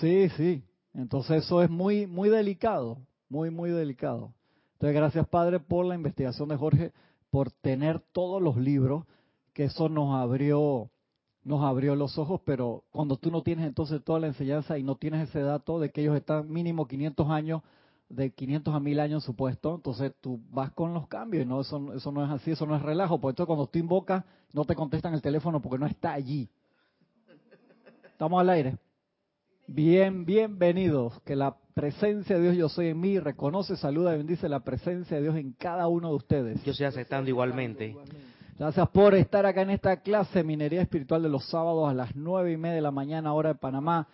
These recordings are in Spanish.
Sí, sí. Entonces eso es muy, muy delicado, muy, muy delicado. Entonces gracias Padre por la investigación de Jorge, por tener todos los libros, que eso nos abrió, nos abrió los ojos, pero cuando tú no tienes entonces toda la enseñanza y no tienes ese dato de que ellos están mínimo 500 años, de 500 a 1000 años supuesto, entonces tú vas con los cambios no, eso, eso no es así, eso no es relajo, por eso cuando tú invocas no te contestan el teléfono porque no está allí. ¿Estamos al aire? Bien, bienvenidos. Que la presencia de Dios yo soy en mí, reconoce, saluda y bendice la presencia de Dios en cada uno de ustedes. Yo estoy aceptando igualmente. Gracias por estar acá en esta clase Minería Espiritual de los sábados a las nueve y media de la mañana, hora de Panamá.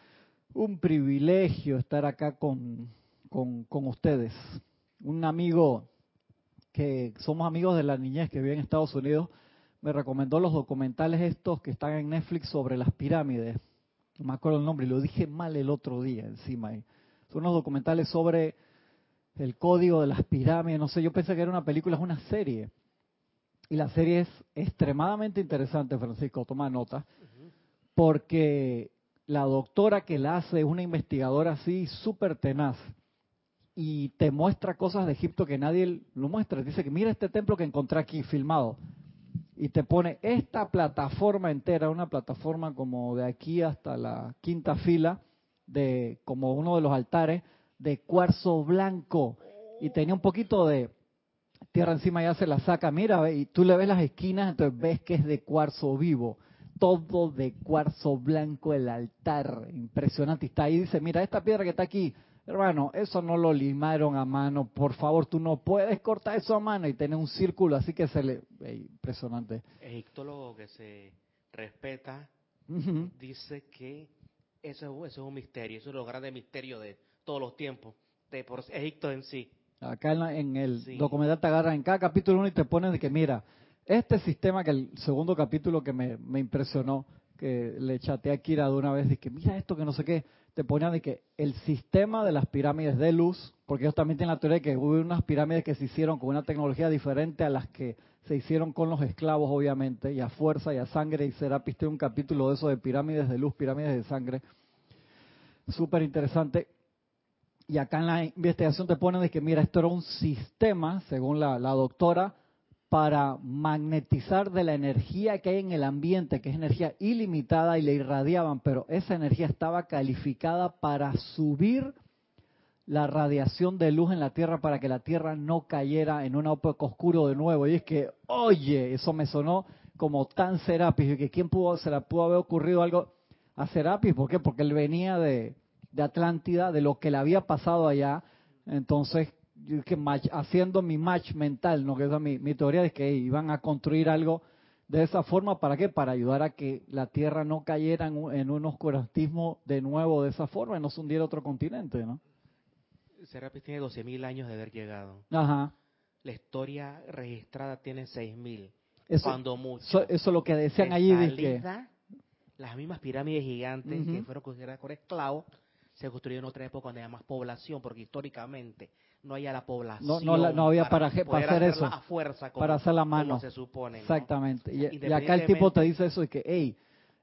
Un privilegio estar acá con, con, con ustedes. Un amigo que somos amigos de la niñez que vive en Estados Unidos me recomendó los documentales estos que están en Netflix sobre las pirámides no me acuerdo el nombre, lo dije mal el otro día encima ahí. Son unos documentales sobre el código de las pirámides, no sé, yo pensé que era una película, es una serie. Y la serie es extremadamente interesante, Francisco, toma nota, porque la doctora que la hace es una investigadora así súper tenaz y te muestra cosas de Egipto que nadie lo muestra. Dice que mira este templo que encontré aquí filmado y te pone esta plataforma entera, una plataforma como de aquí hasta la quinta fila, de como uno de los altares, de cuarzo blanco. Y tenía un poquito de tierra encima, ya se la saca, mira, y tú le ves las esquinas, entonces ves que es de cuarzo vivo. Todo de cuarzo blanco el altar, impresionante. Está ahí, dice, mira, esta piedra que está aquí, Hermano, eso no lo limaron a mano. Por favor, tú no puedes cortar eso a mano y tener un círculo así que se le... impresionante. Egiptólogo que se respeta dice que eso, es un misterio, eso es lo grande misterio de todos los tiempos, de por Egipto en sí. Acá en, el documental te agarran en cada capítulo uno y te ponen de que, mira, este sistema que el segundo capítulo que me, me impresionó, que le chateé a Kira de una vez, de que mira esto que no sé qué, te ponían de que el sistema de las pirámides de luz, porque ellos también tienen la teoría de que hubo unas pirámides que se hicieron con una tecnología diferente a las que se hicieron con los esclavos, obviamente, y a fuerza y a sangre, y Serapis tiene un capítulo de eso de pirámides de luz, pirámides de sangre, súper interesante. Y acá en la investigación te ponen de que, mira, esto era un sistema, según la doctora, para magnetizar de la energía que hay en el ambiente, que es energía ilimitada y le irradiaban, pero esa energía estaba calificada para subir la radiación de luz en la Tierra para que la Tierra no cayera en un época oscuro de nuevo. Y es que, oye, eso me sonó como tan Serapis, y que quién pudo, se la pudo haber ocurrido algo a Serapis, ¿por qué? Porque él venía de Atlántida, de lo que le había pasado allá, entonces que haciendo mi match mental, ¿no? que es mi, mi teoría de que iban a construir algo de esa forma, ¿para qué? Para ayudar a que la Tierra no cayera en un, en un oscurantismo de nuevo de esa forma y no se hundiera otro continente, ¿no? Serapis tiene 12.000 años de haber llegado. Ajá. La historia registrada tiene 6.000. Eso, cuando mucho. Eso, es lo que decían allí. De que... Las mismas pirámides gigantes que fueron construidas por esclavos se construyeron en otra época donde había más población, porque históricamente no había la población. No, no, había para, para, hacer eso. A fuerza, para hacer la mano. se supone. Exactamente. Y, acá el tipo te dice eso y que, hey,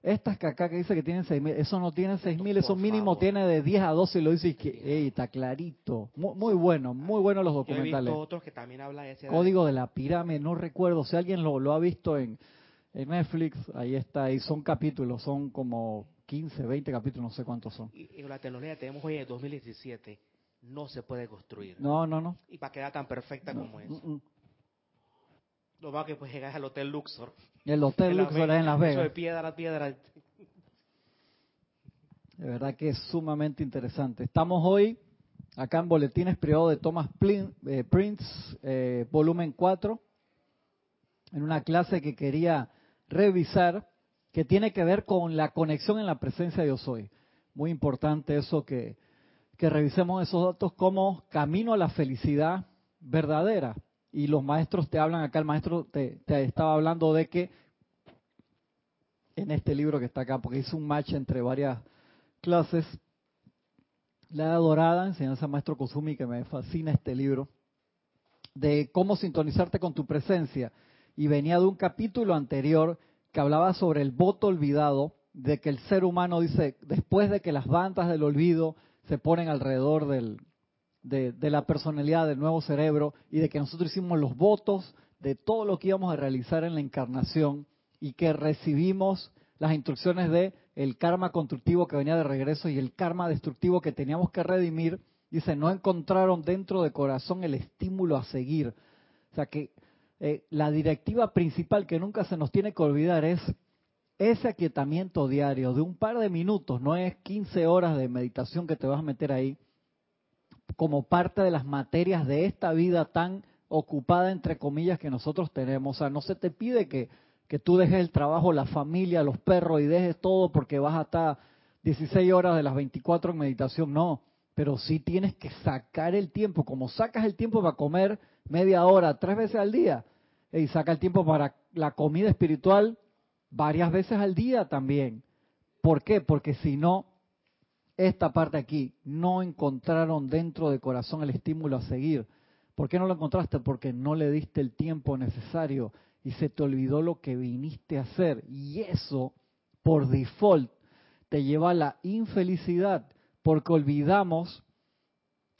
estas que acá que dice que tienen 6.000, eso no tiene 6.000, eso mínimo tiene de 10 a 12 y lo dice y que, hey, está clarito. Muy, bueno, muy bueno los documentales. Yo otros que también habla de ese Código de la pirámide, no recuerdo, si alguien lo, lo ha visto en, en Netflix, ahí está, y son capítulos, son como 15, 20 capítulos, no sé cuántos son. Y, la tecnología tenemos hoy en 2017 no se puede construir. No, no, no. Y para quedar tan perfecta como es. Mm, mm. Lo más que pues llegar al Hotel Luxor. El Hotel Luxor es en Las Vegas. de piedra a piedra. De verdad que es sumamente interesante. Estamos hoy acá en Boletines Privados de Thomas eh, Prince, eh, volumen 4, en una clase que quería revisar que tiene que ver con la conexión en la presencia de Dios hoy. Muy importante eso que, que revisemos esos datos como camino a la felicidad verdadera. Y los maestros te hablan acá, el maestro te, estaba hablando de que en este libro que está acá, porque hizo un match entre varias clases, la dorada, enseñanza maestro Kozumi, que me fascina este libro, de cómo sintonizarte con tu presencia. Y venía de un capítulo anterior que hablaba sobre el voto olvidado de que el ser humano dice, después de que las bandas del olvido se ponen alrededor del, de, la personalidad del nuevo cerebro y de que nosotros hicimos los votos de todo lo que íbamos a realizar en la encarnación y que recibimos las instrucciones de el karma constructivo que venía de regreso y el karma destructivo que teníamos que redimir, dice, no encontraron dentro de corazón el estímulo a seguir. O sea que eh, la directiva principal que nunca se nos tiene que olvidar es ese aquietamiento diario de un par de minutos, no es 15 horas de meditación que te vas a meter ahí, como parte de las materias de esta vida tan ocupada, entre comillas, que nosotros tenemos. O sea, no se te pide que que tú dejes el trabajo, la familia, los perros y dejes todo porque vas a estar 16 horas de las 24 en meditación, no, pero sí tienes que sacar el tiempo, como sacas el tiempo para comer media hora, tres veces al día, y saca el tiempo para la comida espiritual varias veces al día también. ¿Por qué? Porque si no, esta parte aquí, no encontraron dentro de corazón el estímulo a seguir. ¿Por qué no lo encontraste? Porque no le diste el tiempo necesario y se te olvidó lo que viniste a hacer. Y eso, por default, te lleva a la infelicidad, porque olvidamos,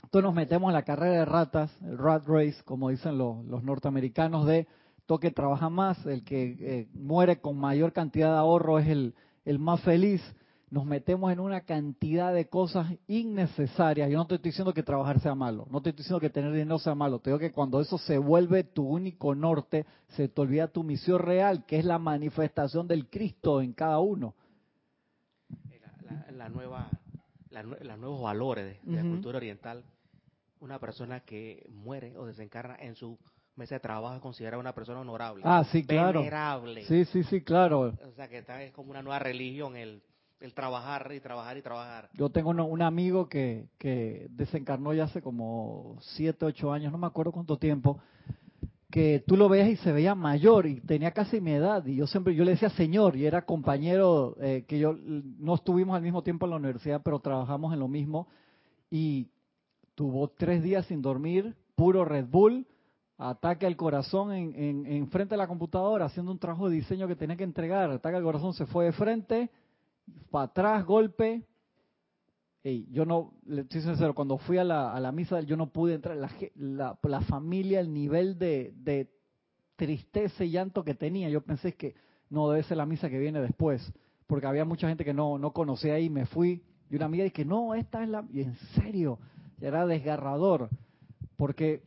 entonces nos metemos en la carrera de ratas, el rat race, como dicen los, norteamericanos, de toque trabaja más, el que eh, muere con mayor cantidad de ahorro es el, el más feliz nos metemos en una cantidad de cosas innecesarias. Yo no te estoy diciendo que trabajar sea malo, no te estoy diciendo que tener dinero sea malo. Te digo que cuando eso se vuelve tu único norte, se te olvida tu misión real, que es la manifestación del Cristo en cada uno. La, nueva, los nuevos valores de, la cultura oriental. Una persona que muere o desencarna en su mesa de trabajo es considerada una persona honorable. Ah, sí, claro. Venerable. Sí, sí, sí, claro. O sea, que está, es como una nueva religión el el trabajar y trabajar y trabajar. Yo tengo un amigo que, que desencarnó ya hace como 7, 8 años, no me acuerdo cuánto tiempo, que tú lo veías y se veía mayor y tenía casi mi edad y yo siempre yo le decía señor y era compañero eh, que yo no estuvimos al mismo tiempo en la universidad pero trabajamos en lo mismo y tuvo tres días sin dormir puro Red Bull ataque al corazón en, en, en frente de la computadora haciendo un trabajo de diseño que tenía que entregar ataque al corazón se fue de frente para atrás, golpe. y yo no, le estoy sincero, cuando fui a la, a la misa yo no pude entrar. La, familia, el nivel de, de, tristeza y llanto que tenía, yo pensé que no debe ser la misa que viene después, porque había mucha gente que no, no conocía ahí, me fui. Y una amiga dije, no, esta es la... Y en serio, era desgarrador, porque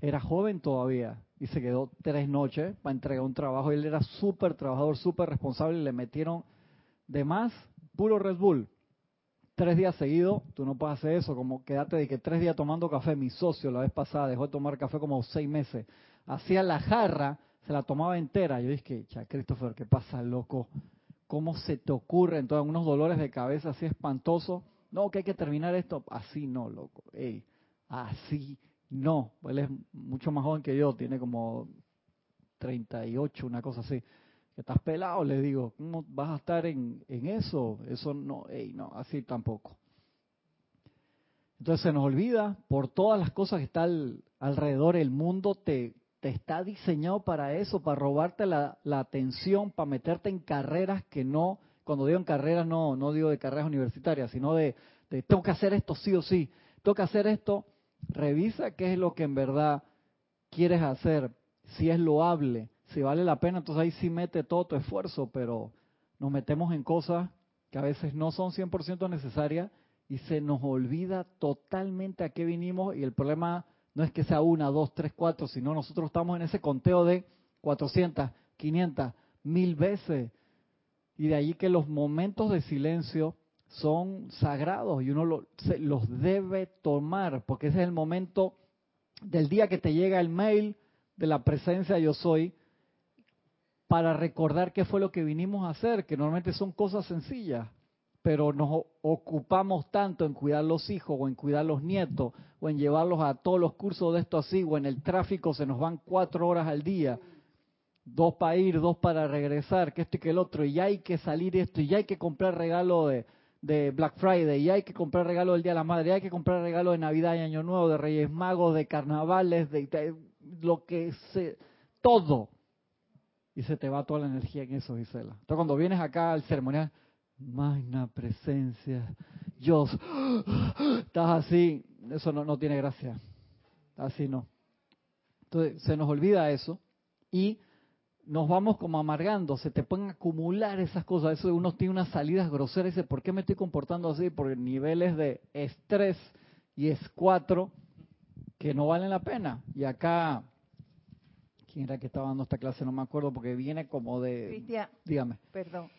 era joven todavía y se quedó tres noches para entregar un trabajo. Él era súper trabajador, súper responsable y le metieron de más, puro Red Bull. Tres días seguidos, tú no puedes hacer eso, como quedarte de que tres días tomando café. Mi socio la vez pasada dejó de tomar café como seis meses. Hacía la jarra, se la tomaba entera. Yo dije, ya, Christopher, ¿qué pasa, loco? ¿Cómo se te ocurre? Entonces, unos dolores de cabeza así espantosos. No, que hay que terminar esto. Así no, loco. Ey, así no. Él es mucho más joven que yo, tiene como 38, una cosa así estás pelado, le digo, ¿cómo vas a estar en, eso? Eso no, no, así tampoco. Entonces se nos olvida, por todas las cosas que están alrededor, el mundo te, está diseñado para eso, para robarte la, la, atención, para meterte en carreras que no, cuando digo en carreras no, no digo de carreras universitarias, sino de, de tengo que hacer esto sí o sí, tengo que hacer esto, revisa qué es lo que en verdad quieres hacer, si es loable, si vale la pena, entonces ahí sí mete todo tu esfuerzo, pero nos metemos en cosas que a veces no son 100% necesarias y se nos olvida totalmente a qué vinimos y el problema no es que sea una, dos, tres, cuatro, sino nosotros estamos en ese conteo de 400, 500, mil veces. Y de ahí que los momentos de silencio son sagrados y uno los debe tomar, porque ese es el momento del día que te llega el mail de la presencia yo soy, para recordar qué fue lo que vinimos a hacer, que normalmente son cosas sencillas, pero nos ocupamos tanto en cuidar los hijos o en cuidar los nietos o en llevarlos a todos los cursos de esto así o en el tráfico se nos van cuatro horas al día, dos para ir, dos para regresar, que esto y que el otro, y hay que salir esto, y hay que comprar regalo de, de Black Friday, y hay que comprar regalo del Día de la Madre, y hay que comprar regalo de Navidad y Año Nuevo, de Reyes Magos, de carnavales, de, lo que se... todo y se te va toda la energía en eso, Gisela. Entonces cuando vienes acá al ceremonial, Magna presencia. Dios. Estás así. Eso no, no tiene gracia. Así no. Entonces se nos olvida eso y nos vamos como amargando, se te pueden acumular esas cosas. Eso uno tiene unas salidas groseras y dice, ¿por qué me estoy comportando así? Por niveles de estrés y es cuatro que no valen la pena. Y acá, ¿quién era que estaba dando esta clase? No me acuerdo porque viene como de... Cristian, dígame. Perdón.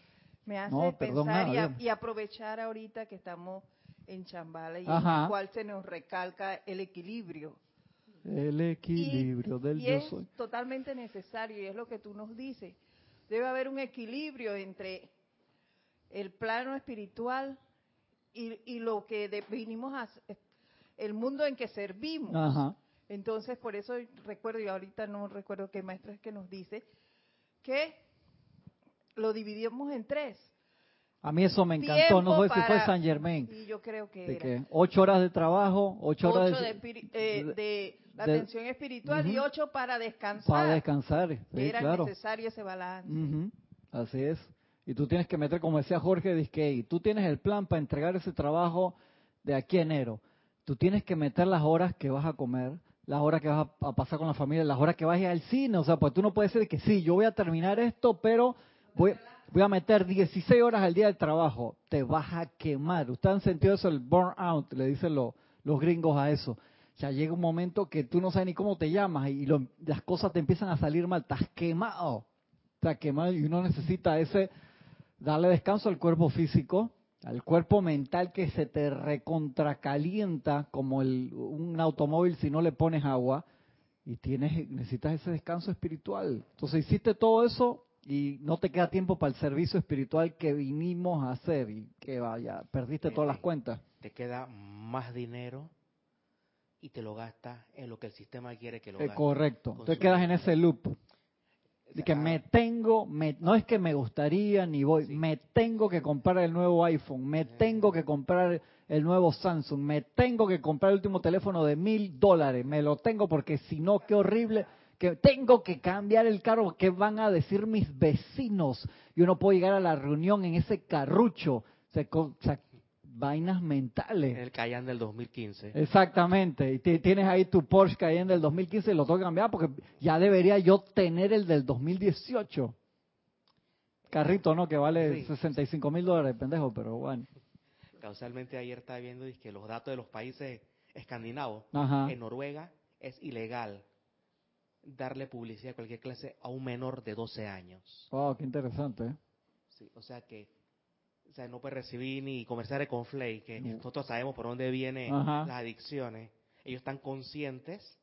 Me hace No, pensar nada, y, a- y aprovechar ahorita que estamos en Chambala y en el cual se nos recalca el equilibrio. El equilibrio y, del y yo es soy. totalmente necesario y es lo que tú nos dices. Debe haber un equilibrio entre el plano espiritual y, y lo que de- vinimos a el mundo en que servimos. Ajá. Entonces, por eso recuerdo, y ahorita no recuerdo qué maestro es que nos dice, que lo dividimos en tres. A mí eso me encantó, no sé si fue San Germain. Y yo creo que De era. que ocho horas de trabajo, ocho, Ocho horas de, espiri- eh, de la de- atención espiritual y Ujú. ocho para descansar. para descansar. Sí, era claro. necesario ese balance. Así es. Y tú tienes que meter, como decía Jorge Disquey, tú tienes el plan para entregar ese trabajo de aquí a enero. Tú tienes que meter las horas que vas a comer, las horas que vas a, a pasar con la familia, las horas que vas a ir al cine. O sea, pues tú no puedes decir que sí, yo voy a terminar esto, pero voy, voy a meter 16 horas al día del trabajo. Te vas a quemar. ¿Ustedes han sentido eso, el burnout? Le dicen lo- los gringos a eso. Ya llega un momento que tú no sabes ni cómo te llamas y lo- las cosas te empiezan a salir mal. Estás quemado. Estás quemado y uno necesita ese darle descanso al cuerpo físico, al cuerpo mental que se te recontracalienta como el, un automóvil si no le pones agua y tienes necesitas ese descanso espiritual. Entonces hiciste todo eso y no te queda tiempo para el servicio espiritual que vinimos a hacer y que vaya, perdiste todas las cuentas. Te queda más dinero y te lo gastas en lo que el sistema quiere que lo gastes. correcto. Con Entonces quedas en ese loop. De que me tengo, me- no es que me gustaría ni voy, Sí. me tengo que comprar el nuevo iPhone, me tengo que comprar el nuevo Samsung, me tengo que comprar el último teléfono de mil dólares, me lo tengo porque si no, qué horrible, que tengo que cambiar el carro, ¿qué van a decir mis vecinos? Yo no puedo llegar a la reunión en ese carrucho, o sea, vainas mentales. El Cayenne del 2015. Exactamente, y ti- tienes ahí tu Porsche Cayenne del 2015 y lo tengo que cambiar porque ya debería yo tener el del 2018. Carrito, ¿no? Que vale Sí. 65 mil dólares, pendejo, pero bueno. Causalmente ayer estaba viendo que los datos de los países escandinavos. Ajá. En Noruega es ilegal darle publicidad a cualquier clase a un menor de 12 años. Wow, qué interesante. ¿eh? Sí, o sea que o sea, no puede recibir ni comerciales con Flay, que No. nosotros sabemos por dónde vienen Ajá. las adicciones. Ellos están conscientes.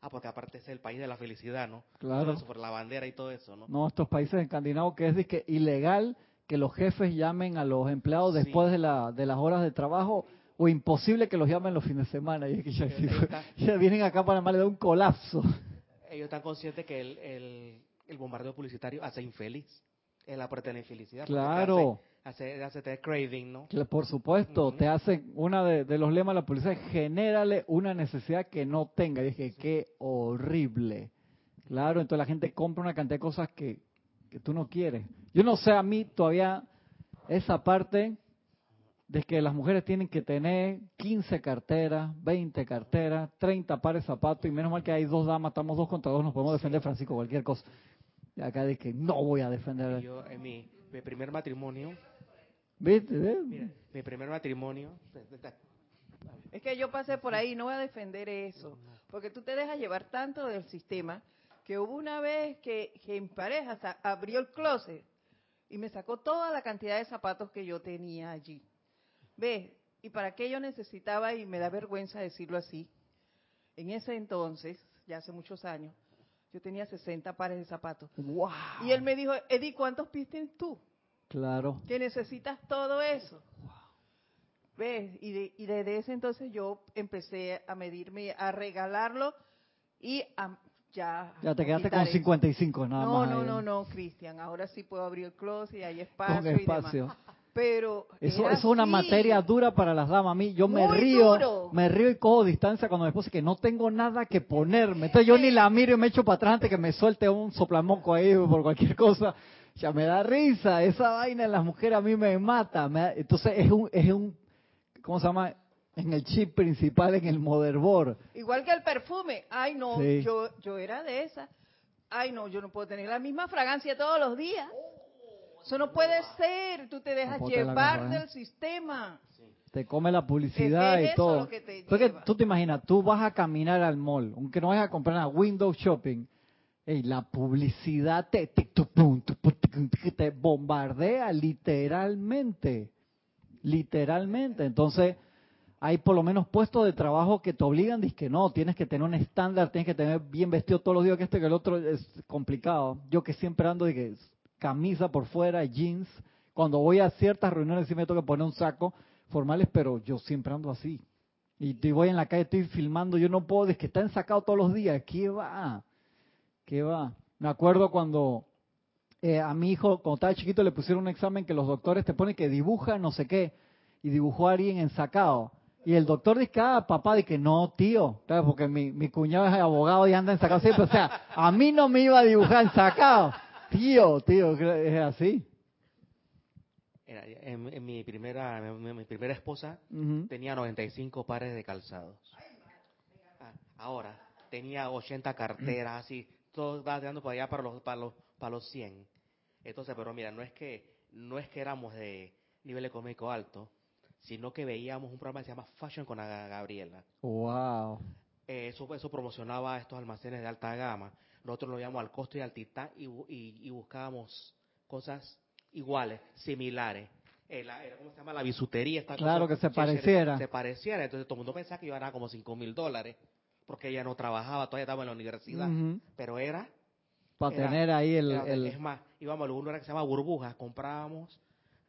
Ah, porque aparte es el país de la felicidad, ¿no? Claro. Por la bandera y todo eso, ¿no? No, estos países escandinavos que es de que ilegal que los jefes llamen a los empleados Sí. después de, la, de las horas de trabajo o imposible que los llamen los fines de semana. Y es que ya, Ahí está. ya vienen acá para Panamá le da un colapso. Ellos están conscientes que el, el, el bombardeo publicitario hace infeliz. Es la parte de la infelicidad. Claro. Hace, hace, tener craving, ¿no? Que por supuesto, Ujú. te hacen, una de, de los lemas de la policía es genérale una necesidad que no tenga. Y dije, qué horrible. Claro, entonces la gente compra una cantidad de cosas que, que tú no quieres. Yo no sé, a mí todavía esa parte de que las mujeres tienen que tener 15 carteras, 20 carteras, 30 pares de zapatos, y menos mal que hay dos damas, estamos dos contra dos, nos podemos defender, Francisco, cualquier cosa. Y acá dije, no voy a defender. Yo, en mi, mi primer matrimonio, ¿Viste? ¿Ves? mira, mi primer matrimonio, Es que yo pasé por ahí, no voy a defender eso, porque tú te dejas llevar tanto del sistema que hubo una vez que, que en pareja abrió el closet y me sacó toda la cantidad de zapatos que yo tenía allí. ¿Ves? ¿Y para qué yo necesitaba, y me da vergüenza decirlo así, en ese entonces, ya hace muchos años, yo tenía 60 pares de zapatos. ¡Wow! Y él me dijo, Eddie, ¿cuántos pies tienes tú? Claro. que necesitas todo eso. ¿Ves? Y, de- y desde ese entonces yo empecé a medirme, a regalarlo y a, ya... Ya te quedaste con eso. 55 nada no, más. No, ahí. no, no, Cristian. Ahora sí puedo abrir el closet y hay espacio. Con y demás. espacio. Pero Eso, es una materia dura para las damas. A mí, yo me río, duro. me río y cojo distancia cuando me esposa que no tengo nada que ponerme. Entonces yo ni la miro y me echo para atrás antes que me suelte un soplamoco ahí por cualquier cosa. Ya me da risa, esa vaina en las mujeres a mí me mata. entonces es un, es un, ¿cómo se llama? En el chip principal, en el motherboard. Igual que el perfume. Ay, no, yo, yo era de esa. Ay, no, yo no puedo tener la misma fragancia todos los días. Eso no puede ser. Tú te dejas llevar del sistema. Te come la publicidad y todo. Porque tú te imaginas, tú vas a caminar al mall, aunque no vayas a comprar nada, Windows Shopping, y la publicidad te, te, te bombardea literalmente. Literalmente. Entonces, hay por lo menos puestos de trabajo que te obligan, dices que no, tienes que tener un estándar, tienes que tener bien vestido todos los días, que este que el otro es complicado. Yo que siempre ando de camisa por fuera, jeans. Cuando voy a ciertas reuniones sí me tengo que poner un saco formales, pero yo siempre ando así. Y te voy en la calle, estoy filmando, yo no puedo, es que está ensacado todos los días. ¿Qué va? ¿Qué va? Me acuerdo cuando eh, a mi hijo, cuando estaba chiquito, le pusieron un examen que los doctores te ponen que dibuja no sé qué, y dibujó a alguien ensacado. Y el doctor dice, ah, papá, dice que no, tío, porque mi, mi cuñado es abogado y anda ensacado siempre. O sea, a mí no me iba a dibujar ensacado. Tío, tío, es así en, mi primera mi, primera esposa tenía 95 pares de calzados. Ah, ahora tenía 80 carteras, así, todo va dando para allá para los, para los, para los 100. Entonces, pero mira, no es que no es que éramos de nivel económico alto, sino que veíamos un programa que se llama Fashion con Gabriela. Wow. Eh, eso, eso promocionaba estos almacenes de alta gama. Nosotros lo llamamos al costo y al titán y, y buscábamos cosas iguales, similares. Eh, ¿Cómo se llama? La bisutería. Esta claro, que se pareciera. Se pareciera. Entonces todo el mundo pensaba que iba a ganar como 5 mil dólares, porque ella no trabajaba, todavía estaba en la universidad. Pero era... Para tener ahí el, Es más, íbamos a lugar que se llama burbujas, comprábamos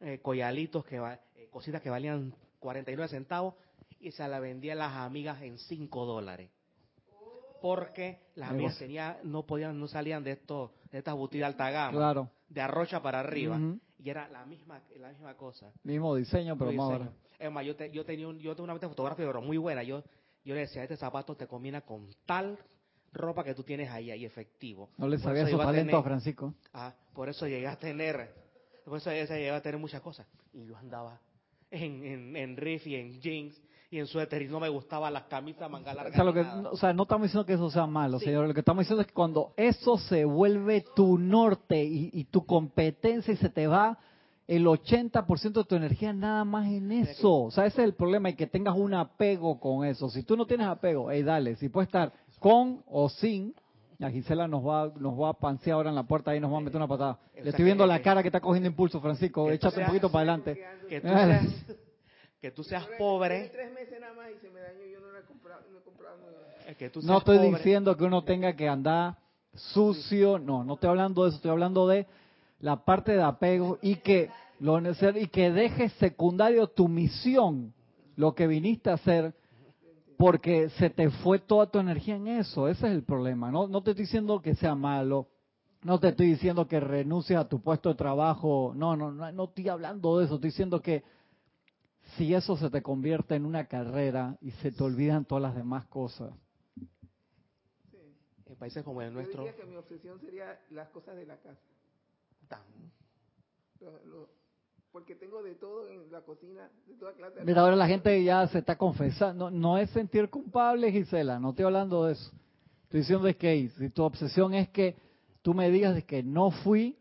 eh, collalitos, que eh, cositas que valían 49 centavos, y se la vendían las amigas en 5 dólares porque las amigas tenía, no podían, no salían de estos, de estas boutiques de alta gama, claro. de arrocha para arriba, y era la misma, la misma cosa. Mismo diseño, pero más Es más, yo, yo tenía un, yo tengo una mente fotográfica, pero muy buena. Yo, yo le decía, este zapato te combina con tal ropa que tú tienes ahí, ahí efectivo. No le sabía su talento a Francisco. Ah, por eso llegué a tener, por eso llegué a tener muchas cosas. Y yo andaba en, en, en riff y en jeans y en suéter y no me gustaban las camisas manga larga. O sea, que, o sea, no estamos diciendo que eso sea malo, señor. Lo que estamos diciendo es que cuando eso se vuelve tu norte y, tu competencia y se te va el 80% de tu energía nada más en eso. O sea, ese es el problema y que tengas un apego con eso. Si tú no tienes apego, hey, dale, si puede estar con o sin, la Gisela nos va, nos va a pansear ahora en la puerta y nos va a meter una patada. Le estoy viendo la cara que está cogiendo impulso, Francisco. Échate un poquito para adelante. Que tú seas, que tú seas pobre. no estoy diciendo que uno tenga que andar sucio, no, no estoy hablando de eso, estoy hablando de la parte de apego y que lo y que dejes secundario tu misión, lo que viniste a hacer, porque se te fue toda tu energía en eso, ese es el problema. No, no te estoy diciendo que sea malo, no te estoy diciendo que renuncies a tu puesto de trabajo, no, no, no, no estoy hablando de eso, estoy diciendo que si eso se te convierte en una carrera y se te olvidan todas las demás cosas. En países como el nuestro. Yo diría que mi obsesión sería las cosas de la casa. Porque tengo de todo en la cocina, de toda clase. Mira, ahora la gente ya se está confesando. No, es sentir culpable, Gisela, no estoy hablando de eso. Estoy diciendo de que si tu obsesión es que tú me digas de que no fui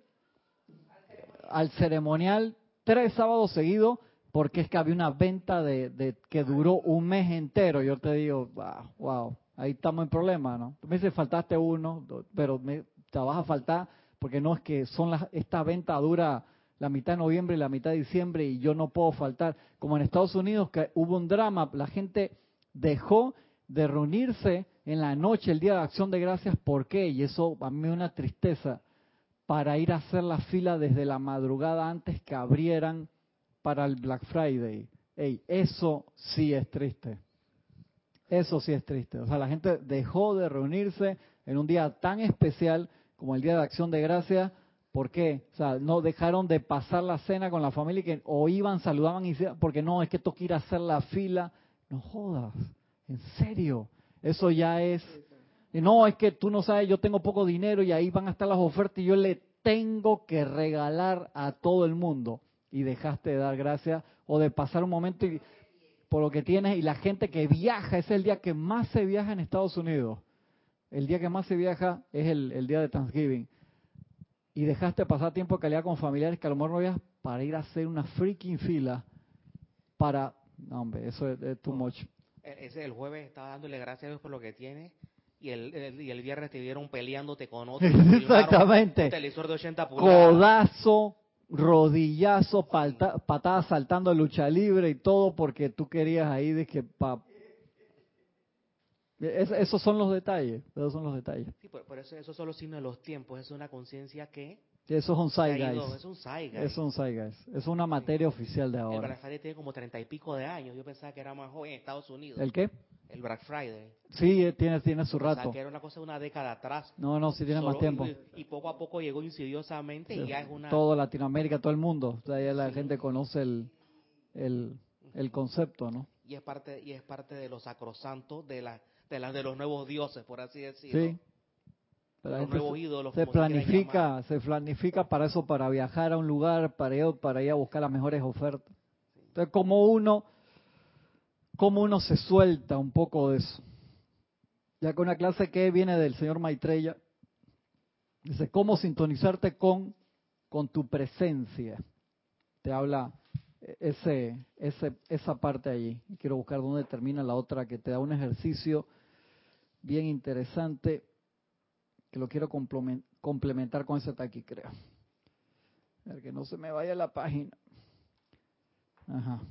al ceremonial tres sábados seguidos porque es que había una venta de, que duró un mes entero. Yo te digo, wow, ahí estamos en problema, ¿no? Tú me dices, faltaste uno, pero me, te vas a faltar porque no es que son las, esta venta dura la mitad de noviembre y la mitad de diciembre y yo no puedo faltar. Como en Estados Unidos que hubo un drama, la gente dejó de reunirse en la noche, el día de acción de gracias, ¿por qué? Y eso a mí una tristeza, para ir a hacer la fila desde la madrugada antes que abrieran para el Black Friday. Ey, eso sí es triste. Eso sí es triste. O sea, la gente dejó de reunirse en un día tan especial como el Día de Acción de Gracia. ¿Por qué? O sea, no dejaron de pasar la cena con la familia que o iban, saludaban y porque no, es que que ir a hacer la fila. No jodas. En serio. Eso ya es. No, es que tú no sabes, yo tengo poco dinero y ahí van a estar las ofertas y yo le tengo que regalar a todo el mundo. Y dejaste de dar gracias o de pasar un momento y, por lo que tienes. Y la gente que viaja, es el día que más se viaja en Estados Unidos. El día que más se viaja es el, el día de Thanksgiving. Y dejaste pasar tiempo de calidad con familiares que a lo mejor no para ir a hacer una freaking fila para... No, hombre, eso es, too much. E, ese, el jueves estaba dándole gracias a Dios por lo que tiene y el, y el viernes te vieron peleándote con otro. Exactamente. televisor de 80 pulgadas. Codazo, rodillazo, patada saltando lucha libre y todo porque tú querías ahí de que pa, esos son los detalles, esos son los detalles. Sí, por, eso esos son los signos de los tiempos, es una conciencia que... Eso es un zeitgeist. Es un zeitgeist. Es un zeitgeist. Es una materia oficial de ahora. El Black Friday tiene como treinta y pico de años. Yo pensaba que era más joven en Estados Unidos. ¿El qué? El Black Friday. Sí, eh, tiene, tiene su rato. O sea, que era una cosa de una década atrás. No, no, sí tiene más tiempo. Y, poco a poco llegó insidiosamente y ya es una... Todo Latinoamérica, todo el mundo. O sea, ya la gente conoce el, el, el concepto, ¿no? Y es parte, y es parte de los sacrosantos de la de las de los nuevos dioses, por así decirlo. Sí. los nuevos ídolos, se planifica, se planifica para eso, para viajar a un lugar, para ir, para ir a buscar las mejores ofertas. Entonces, como uno, como uno se suelta un poco de eso. Ya con una clase que viene del señor Maitreya, dice cómo sintonizarte con, con tu presencia. Te habla ese, ese, esa parte allí. Quiero buscar dónde termina la otra que te da un ejercicio bien interesante que lo quiero complementar con ese aquí, creo. A ver que no se me vaya la página. Ajá.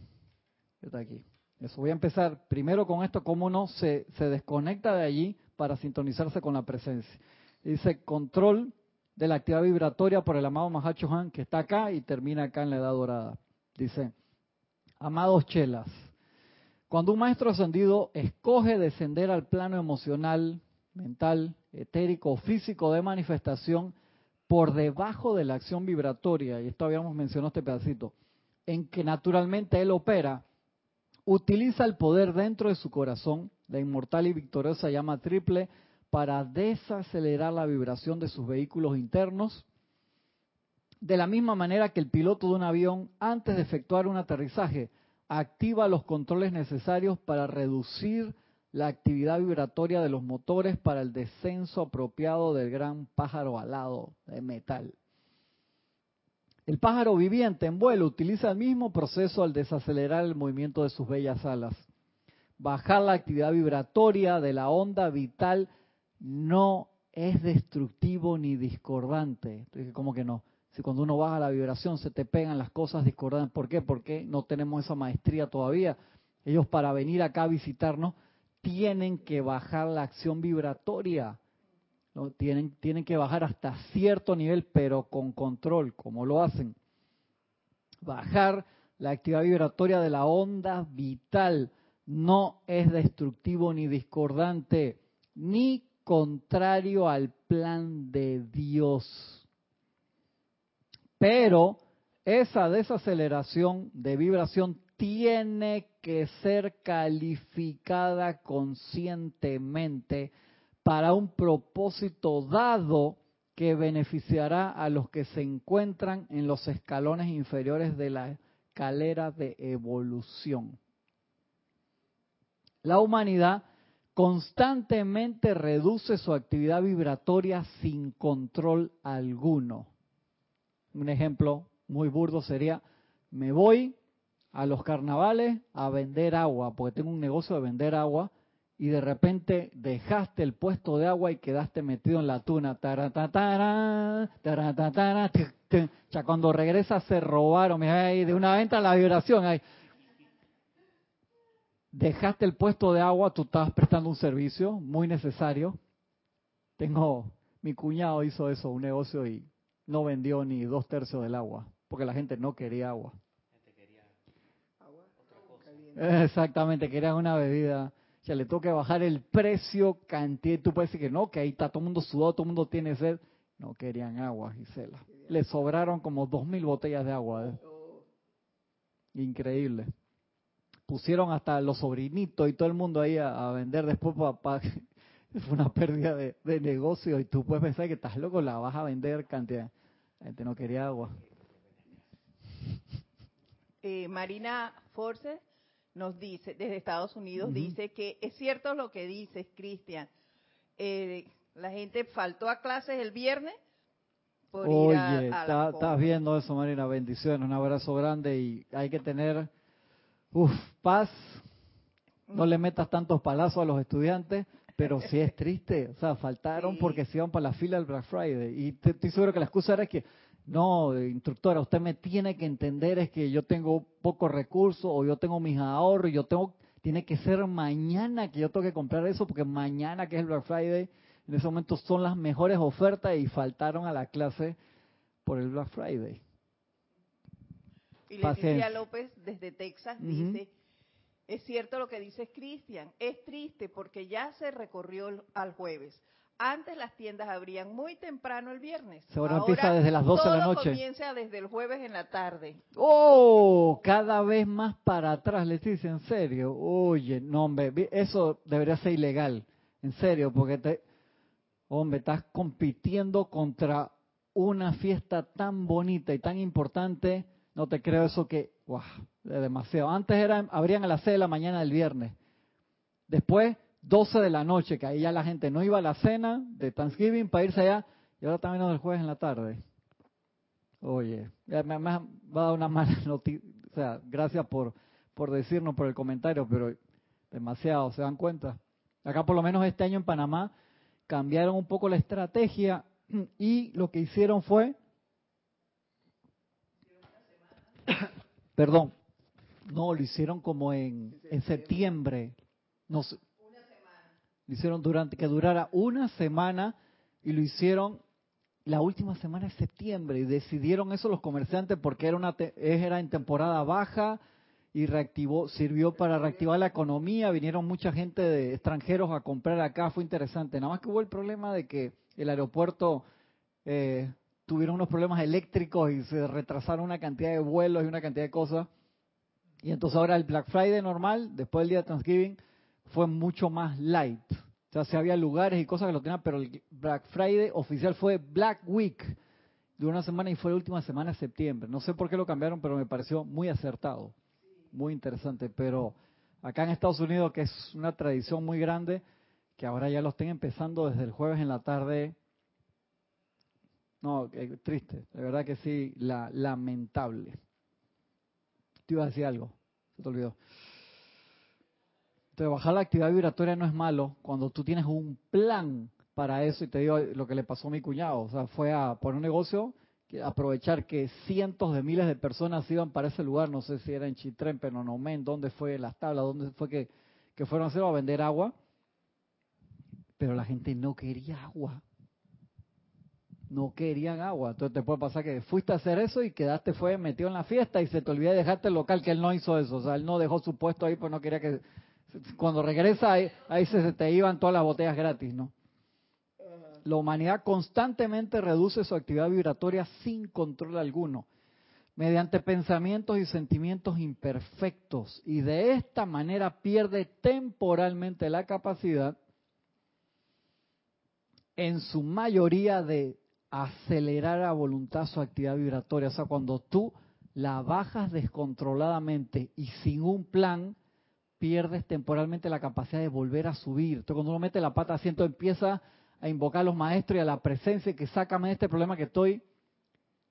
Está aquí. Eso voy a empezar primero con esto, cómo uno se, se desconecta de allí para sintonizarse con la presencia. Dice control de la actividad vibratoria por el amado Mahacho Han que está acá y termina acá en la edad dorada. Dice, amados chelas, cuando un maestro ascendido escoge descender al plano emocional, mental, etérico o físico de manifestación por debajo de la acción vibratoria, y esto habíamos mencionado este pedacito, en que naturalmente él opera, utiliza el poder dentro de su corazón, la inmortal y victoriosa llama triple, para desacelerar la vibración de sus vehículos internos, de la misma manera que el piloto de un avión, antes de efectuar un aterrizaje, activa los controles necesarios para reducir la actividad vibratoria de los motores para el descenso apropiado del gran pájaro alado de metal. El pájaro viviente en vuelo utiliza el mismo proceso al desacelerar el movimiento de sus bellas alas. Bajar la actividad vibratoria de la onda vital no es destructivo ni discordante. ¿Cómo que no? Si cuando uno baja la vibración se te pegan las cosas discordantes. ¿Por qué? Porque no tenemos esa maestría todavía. Ellos para venir acá a visitarnos tienen que bajar la acción vibratoria. tienen que bajar hasta cierto nivel, pero con control, como lo hacen. Bajar la actividad vibratoria de la onda vital no es destructivo ni discordante, ni contrario al plan de Dios. Pero esa desaceleración de vibración tiene que ser calificada conscientemente para un propósito dado que beneficiará a los que se encuentran en los escalones inferiores de la escalera de evolución. La humanidad constantemente reduce su actividad vibratoria sin control alguno un ejemplo muy burdo sería, me voy a los carnavales a vender agua, porque tengo un negocio de vender agua, y de repente dejaste el puesto de agua y quedaste metido en la tuna. Ya cuando regresas se robaron, de una venta la vibración. Ahí. Dejaste el puesto de agua, tú estabas prestando un servicio muy necesario. Tengo, mi cuñado hizo eso, un negocio y no vendió ni dos tercios del agua, porque la gente no quería agua. Exactamente, querían una bebida. O sea, le toca bajar el precio, cantidad. Tú puedes decir que no, que ahí está todo el mundo sudado, todo el mundo tiene sed. No querían agua, Gisela. Le sobraron como dos mil botellas de agua. ¿eh? Increíble. Pusieron hasta los sobrinitos y todo el mundo ahí a, vender después para fue una pérdida de, negocio y tú puedes pensar que estás loco, la vas a vender cantidad. La gente no quería agua. Eh, Marina Force nos dice, desde Estados Unidos, dice que es cierto lo que dices, Cristian. Eh, la gente faltó a clases el viernes por Oye, ir a, a estás viendo eso, Marina. Bendiciones, un abrazo grande y hay que tener, uf, paz. No le metas tantos palazos a los estudiantes, pero sí es triste. O sea, faltaron Sí. porque se iban para la fila del Black Friday. Y te- estoy seguro que la excusa era que, no, instructora, usted me tiene que entender es que yo tengo pocos recursos o yo tengo mis ahorros, yo tengo, tiene que ser mañana que yo tengo que comprar eso porque mañana que es el Black Friday, en ese momento son las mejores ofertas y faltaron a la clase por el Black Friday. Y. Leticia López desde Texas dice, es cierto lo que dices Cristian, es triste porque ya se recorrió al jueves. Antes las tiendas abrían muy temprano el viernes. Se ahora empieza desde las 12 de la todo noche. comienza desde el jueves en la tarde. ¡Oh! Cada vez más para atrás, Leticia, en serio. Oye, no, hombre, eso debería ser ilegal. En serio, porque te. Hombre, estás compitiendo contra una fiesta tan bonita y tan importante. No te creo eso que. ¡Wow! Es demasiado. Antes eran, abrían a las 6 de la mañana del viernes. Después, 12 de la noche, que ahí ya la gente no iba a la cena de Thanksgiving para irse allá. Y ahora también el jueves en la tarde. Oye, me, me va a dar una mala noticia. O sea, gracias por, por decirnos, por el comentario, pero demasiado, ¿se dan cuenta? Acá por lo menos este año en Panamá cambiaron un poco la estrategia y lo que hicieron fue... Perdón, no, lo hicieron como en, en septiembre. No sé. Lo hicieron durante que durara una semana y lo hicieron la última semana de septiembre. Y decidieron eso los comerciantes porque era una te- era en temporada baja y reactivó sirvió para reactivar la economía. Vinieron mucha gente de extranjeros a comprar acá. Fue interesante. Nada más que hubo el problema de que el aeropuerto eh, tuvieron unos problemas eléctricos y se retrasaron una cantidad de vuelos y una cantidad de cosas y entonces ahora el Black Friday normal después del día de Thanksgiving fue mucho más light o sea, sí había lugares y cosas que lo tenían, pero el Black Friday oficial fue Black Week de una semana y fue la última semana de septiembre. No sé por qué lo cambiaron, pero me pareció muy acertado, muy interesante. Pero acá en Estados Unidos, que es una tradición muy grande, que ahora ya lo estén empezando desde el jueves en la tarde. No, eh, triste, de verdad que sí, la, lamentable. Te iba a decir algo, se te olvidó. Entonces, bajar la actividad vibratoria no es malo cuando tú tienes un plan para eso. Y te digo lo que le pasó a mi cuñado. O sea, fue a poner un negocio, que aprovechar que cientos de miles de personas iban para ese lugar. No sé si era en Chitrén, Penonomén, dónde fue las tablas, dónde fue que, que fueron a hacer a vender agua. Pero la gente no quería agua. No querían agua. Entonces te puede pasar que fuiste a hacer eso y quedaste, fue metido en la fiesta y se te olvidó de dejarte el local, que él no hizo eso. O sea, él no dejó su puesto ahí, pues no quería que cuando regresa ahí, ahí se, se te iban todas las botellas gratis, ¿no? La humanidad constantemente reduce su actividad vibratoria sin control alguno, mediante pensamientos y sentimientos imperfectos, y de esta manera pierde temporalmente la capacidad, en su mayoría, de acelerar a voluntad su actividad vibratoria. O sea, cuando tú la bajas descontroladamente y sin un plan, pierdes temporalmente la capacidad de volver a subir. Entonces, cuando uno mete la pata así, entonces empieza a invocar a los maestros y a la presencia que sácame de este problema que estoy.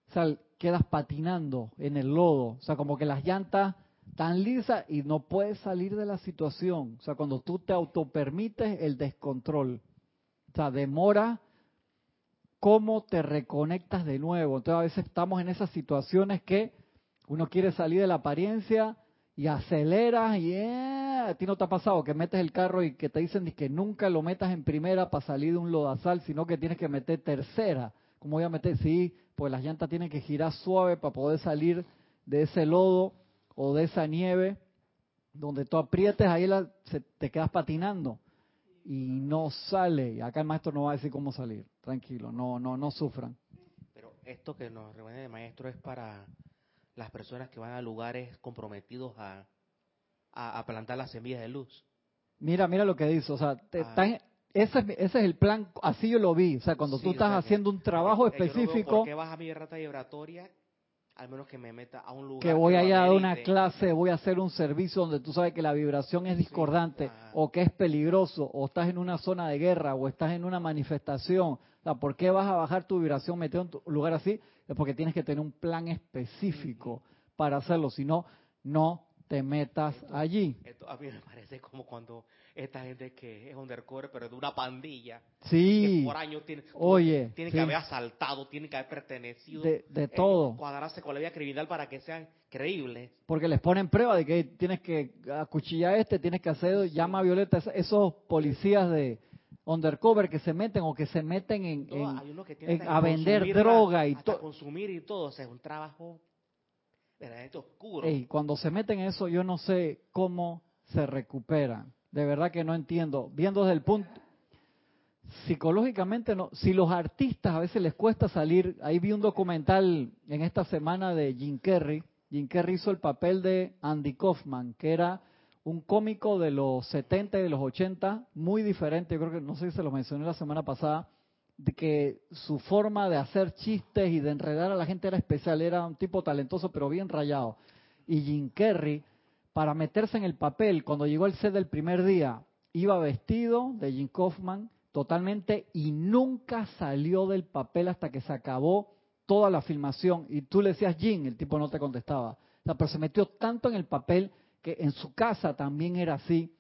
O sea, quedas patinando en el lodo. O sea, como que las llantas tan lisas y no puedes salir de la situación. O sea, cuando tú te autopermites el descontrol. O sea, demora cómo te reconectas de nuevo. Entonces, a veces estamos en esas situaciones que uno quiere salir de la apariencia y aceleras y eh, a ti no te ha pasado que metes el carro y que te dicen que nunca lo metas en primera para salir de un lodazal, sino que tienes que meter tercera. ¿Cómo voy a meter? Sí, pues las llantas tienen que girar suave para poder salir de ese lodo o de esa nieve donde tú aprietes ahí se, te quedas patinando y no sale. Y acá el maestro no va a decir cómo salir. Tranquilo, no no no sufran. Pero esto que nos reúne el maestro es para las personas que van a lugares comprometidos a, a, a plantar las semillas de luz. Mira, mira lo que dice, o sea, te, Ah. ese es, ese es el plan, así yo lo vi. O sea, cuando Sí, tú o estás sea, haciendo un trabajo no específico, ¿Por qué baja mi rata vibratoria? Al menos que me meta a un lugar. que voy a ir a una clase, voy a hacer un servicio donde tú sabes que la vibración es discordante o que es peligroso o estás en una zona de guerra o estás en una manifestación. O sea, ¿por qué vas a bajar tu vibración metido en tu lugar así? Es porque tienes que tener un plan específico para hacerlo, si no, no te metas allí. Esto a mí me parece como cuando esta gente que es undercover, pero de una pandilla, que Sí, por años tiene, Oye, tiene sí. que haber asaltado, tiene que haber pertenecido. de, de eh, todo. cuadrarse con la vida criminal para que sean creíbles. Porque les ponen prueba de que tienes que acuchillar a este, tienes que hacer llama a violeta. Es- Esos policías de undercover que se meten o que se meten en, que a que vender droga y todo. consumir y todo, o sea, es un trabajo verdaderamente oscuro. Ey, cuando se meten en eso, yo no sé cómo se recuperan. De verdad que no entiendo. Viendo desde el punto psicológicamente, no. Si los artistas a veces les cuesta salir, ahí vi un documental en esta semana de Jim Carrey. Jim Carrey hizo el papel de Andy Kaufman, que era un cómico de los 70 y de los 80, muy diferente. Yo creo que no sé si se lo mencioné la semana pasada, de que su forma de hacer chistes y de enredar a la gente era especial. Era un tipo talentoso, pero bien rayado. Y Jim Carrey, para meterse en el papel, cuando llegó al set del primer día, iba vestido de Jim Kaufman totalmente y nunca salió del papel hasta que se acabó toda la filmación. Y tú le decías Jim, el tipo no te contestaba. O sea, pero se metió tanto en el papel que en su casa también era así.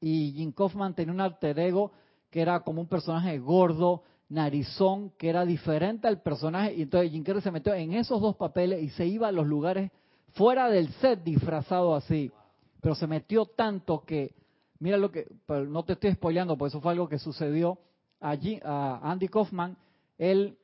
Y Jim Kaufman tenía un alter ego que era como un personaje gordo, narizón, que era diferente al personaje. Y entonces Jim Carrey se metió en esos dos papeles y se iba a los lugares fuera del set disfrazado así. Pero se metió tanto que, mira lo que, pero no te estoy spoileando, porque eso fue algo que sucedió allí a Andy Kaufman. Él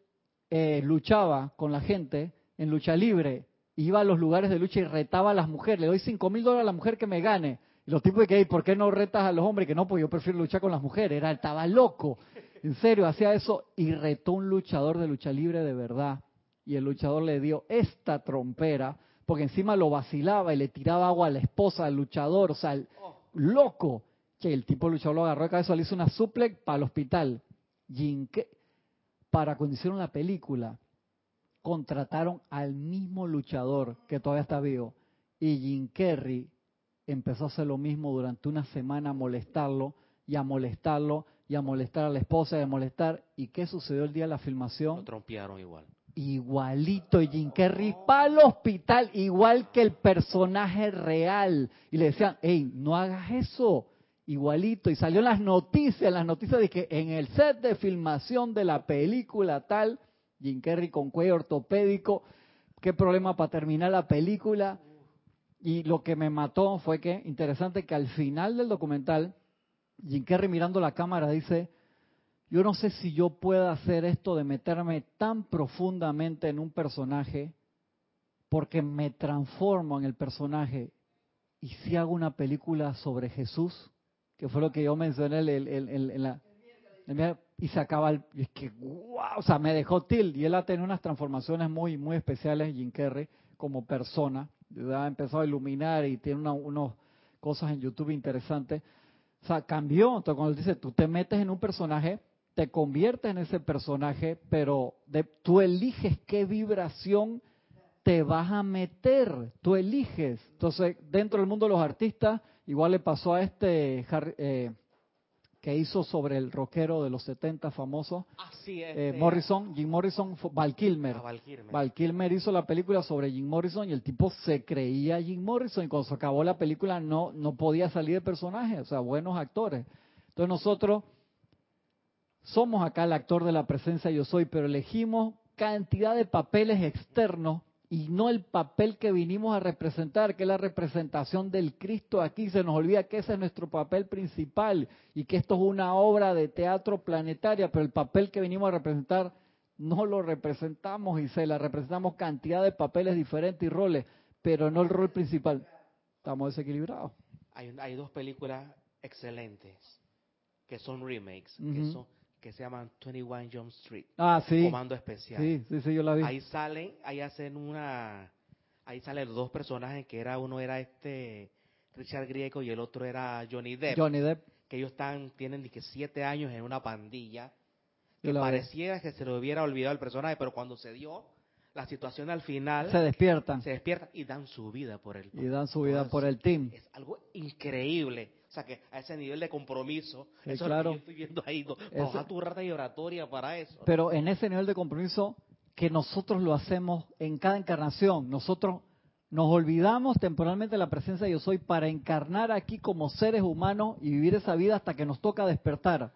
eh, luchaba con la gente en lucha libre, iba a los lugares de lucha y retaba a las mujeres. Le doy cinco mil dólares a la mujer que me gane. Y los tipos de que, "Ey, ¿por qué no retas a los hombres? Que no, pues yo prefiero luchar con las mujeres. Era, estaba loco. En serio, hacía eso y retó un luchador de lucha libre de verdad. Y el luchador le dio esta trompera, porque encima lo vacilaba y le tiraba agua a la esposa del luchador. O sea, el- loco. Che, el tipo luchador lo agarró de cabeza, le hizo una suplex para el hospital. Para cuando hicieron la película, contrataron al mismo luchador que todavía está vivo. Y Jim Carrey empezó a hacer lo mismo durante una semana, a molestarlo y a molestarlo y a molestar a la esposa y a molestar. ¿Y qué sucedió el día de la Lo filmación? trompearon igual. Igualito Jim Carrey para el hospital, igual que el personaje real. Y le decían, hey, no hagas eso. Igualito. Y salió en las noticias, en las noticias de que en el set de filmación de la película tal, Jim Carrey con cuello ortopédico, qué problema para terminar la película. Y lo que me mató fue que, interesante, que al final del documental, Jim Carrey mirando la cámara dice, yo no sé si yo pueda hacer esto de meterme tan profundamente en un personaje, porque me transformo en el personaje. Y si hago una película sobre Jesús, que fue lo que yo mencioné el, en la... y se acaba el... que, wow, o sea, me dejó til. Y él ha tenido unas transformaciones muy, muy especiales, Jim Carrey, como persona. Ha empezado a iluminar y tiene una, unos cosas en YouTube interesantes. O sea, cambió. Entonces, cuando él dice, tú te metes en un personaje, te conviertes en ese personaje, pero de- tú eliges qué vibración te vas a meter, tú eliges. Entonces, dentro del mundo de los artistas, igual le pasó a este eh, que hizo sobre el rockero de los 70 famoso, Así es. eh, Morrison, Jim Morrison, Val Kilmer. A Val Kilmer. Val Kilmer hizo la película sobre Jim Morrison y el tipo se creía Jim Morrison y cuando se acabó la película no, no podía salir de personaje, o sea, buenos actores. Entonces nosotros somos acá el actor de la presencia yo soy, pero elegimos cantidad de papeles externos y no el papel que vinimos a representar, que es la representación del Cristo aquí. Se nos olvida que ese es nuestro papel principal y que esto es una obra de teatro planetaria, pero el papel que vinimos a representar no lo representamos y se la representamos cantidad de papeles diferentes y roles, pero no el rol principal. Estamos desequilibrados. Hay, hay dos películas excelentes que son remakes, que, Ujú. son, que se llaman 21 Jump Street, Ah, sí. Comando Especial. Sí, sí, sí, yo la vi. Ahí salen, ahí hacen una, ahí salen los dos personajes que era uno era este Richard Grieco y el otro era Johnny Depp. Johnny Depp. que ellos están, tienen que siete años en una pandilla, que pareciera que se le hubiera olvidado el personaje, pero cuando se dio la situación al final se despiertan se despiertan y dan su vida por el y dan su vida por el team es algo increíble o sea que a ese nivel de compromiso eso claro. es lo que yo estoy viendo ahí no, tu rata y oratoria para eso pero en ese nivel de compromiso que nosotros lo hacemos en cada encarnación nosotros nos olvidamos temporalmente de la presencia de yo soy para encarnar aquí como seres humanos y vivir esa vida hasta que nos toca despertar.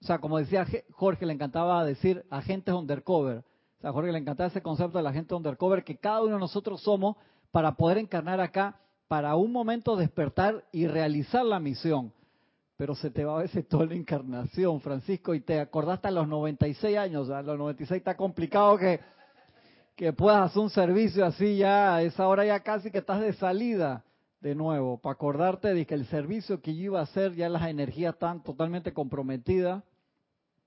O sea como decía Jorge le encantaba decir agentes undercover. A Jorge le encantaba ese concepto de la gente undercover que cada uno de nosotros somos para poder encarnar acá, para un momento despertar y realizar la misión. Pero se te va a veces toda la encarnación, Francisco, y te acordaste a los 96 años, a los 96 está complicado que, que puedas hacer un servicio así ya, a esa hora ya casi que estás de salida de nuevo, para acordarte de que el servicio que yo iba a hacer, ya las energías están totalmente comprometidas.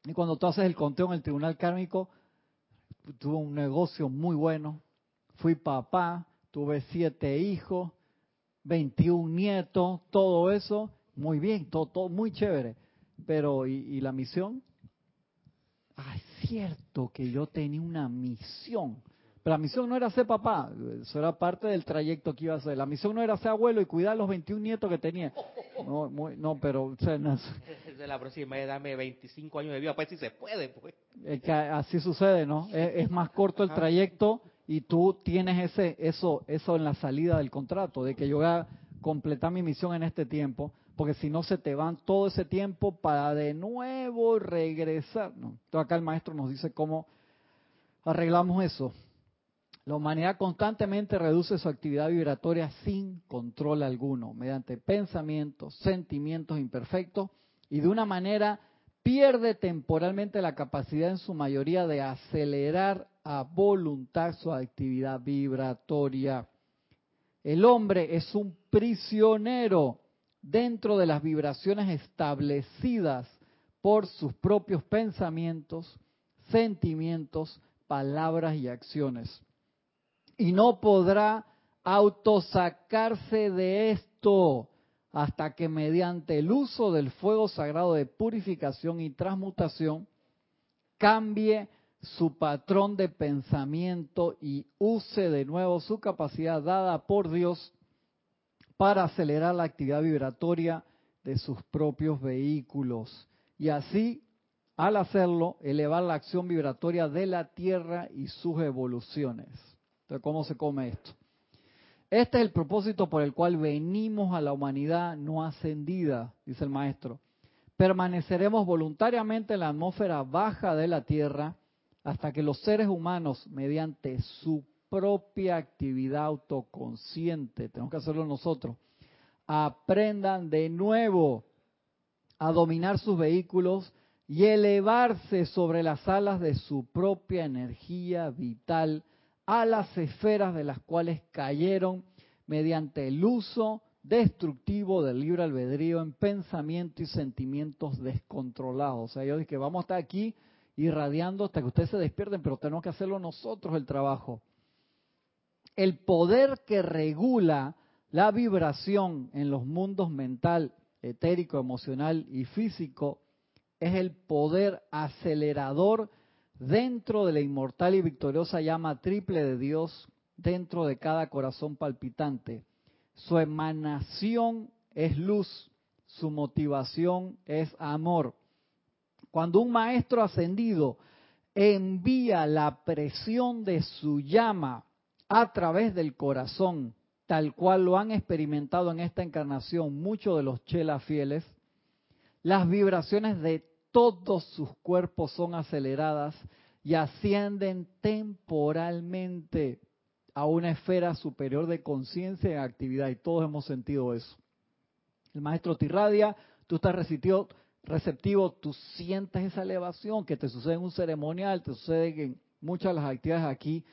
Y cuando tú haces el conteo en el tribunal kármico, tuve un negocio muy bueno, fui papá, tuve siete hijos, 21 nietos, todo eso, muy bien, todo, todo muy chévere. Pero, ¿y, la misión? Ah, es cierto que yo tenía una misión. Pero la misión no era ser papá, eso era parte del trayecto que iba a hacer. La misión no era ser abuelo y cuidar a los 21 nietos que tenía. No, no pero... O sea, no, de la próxima dame 25 años de vida, pues si se puede, pues. Es que así sucede, ¿no? Es, más corto el trayecto y tú tienes ese eso eso en la salida del contrato, de que yo voy a completar mi misión en este tiempo, porque si no se te van todo ese tiempo para de nuevo regresar. No. Entonces acá el maestro nos dice cómo arreglamos eso. La humanidad constantemente reduce su actividad vibratoria sin control alguno, mediante pensamientos, sentimientos imperfectos y de una manera pierde temporalmente la capacidad en su mayoría de acelerar a voluntad su actividad vibratoria. El hombre es un prisionero dentro de las vibraciones establecidas por sus propios pensamientos, sentimientos, palabras y acciones. Y no podrá autosacarse de esto hasta que mediante el uso del fuego sagrado de purificación y transmutación cambie su patrón de pensamiento y use de nuevo su capacidad dada por Dios para acelerar la actividad vibratoria de sus propios vehículos y así, al hacerlo, elevar la acción vibratoria de la Tierra y sus evoluciones. Entonces, ¿cómo se come esto? Este es el propósito por el cual venimos a la humanidad no ascendida, dice el maestro. Permaneceremos voluntariamente en la atmósfera baja de la Tierra hasta que los seres humanos, mediante su propia actividad autoconsciente, tenemos que hacerlo nosotros, aprendan de nuevo a dominar sus vehículos y elevarse sobre las alas de su propia energía vital a las esferas de las cuales cayeron mediante el uso destructivo del libre albedrío en pensamiento y sentimientos descontrolados. O sea, yo dije vamos a estar aquí irradiando hasta que ustedes se despierten, pero tenemos que hacerlo nosotros el trabajo. El poder que regula la vibración en los mundos mental, etérico, emocional y físico es el poder acelerador dentro de la inmortal y victoriosa llama triple de Dios, dentro de cada corazón palpitante. Su emanación es luz, su motivación es amor. Cuando un maestro ascendido envía la presión de su llama a través del corazón, tal cual lo han experimentado en esta encarnación muchos de los chelas fieles, las vibraciones de todos sus cuerpos son aceleradas y ascienden temporalmente a una esfera superior de conciencia y actividad. Y todos hemos sentido eso. El maestro te irradia, tú estás receptivo, receptivo, tú sientes esa elevación que te sucede en un ceremonial, te sucede en muchas de las actividades aquí,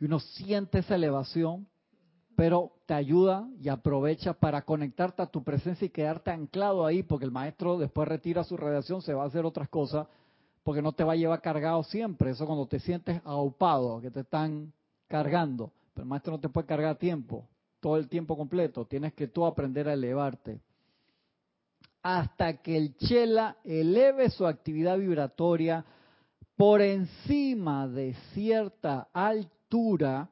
y uno siente esa elevación pero te ayuda y aprovecha para conectarte a tu presencia y quedarte anclado ahí, porque el maestro después retira su radiación, se va a hacer otras cosas, porque no te va a llevar cargado siempre. Eso cuando te sientes aupado, que te están cargando. Pero el maestro no te puede cargar tiempo, todo el tiempo completo. Tienes que tú aprender a elevarte. Hasta que el chela eleve su actividad vibratoria por encima de cierta altura,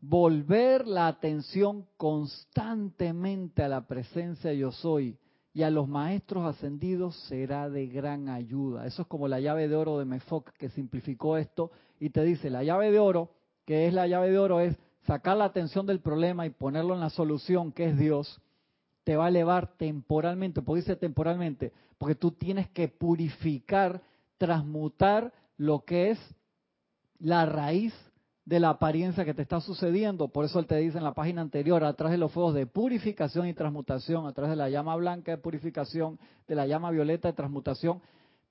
volver la atención constantemente a la presencia yo soy y a los maestros ascendidos será de gran ayuda. Eso es como la llave de oro de Mefoc que simplificó esto y te dice, la llave de oro, que es la llave de oro, es sacar la atención del problema y ponerlo en la solución, que es Dios, te va a elevar temporalmente. ¿Por qué dice temporalmente? Porque tú tienes que purificar, transmutar lo que es la raíz de la apariencia que te está sucediendo. Por eso él te dice en la página anterior, a través de los fuegos de purificación y transmutación, a través de la llama blanca de purificación, de la llama violeta de transmutación,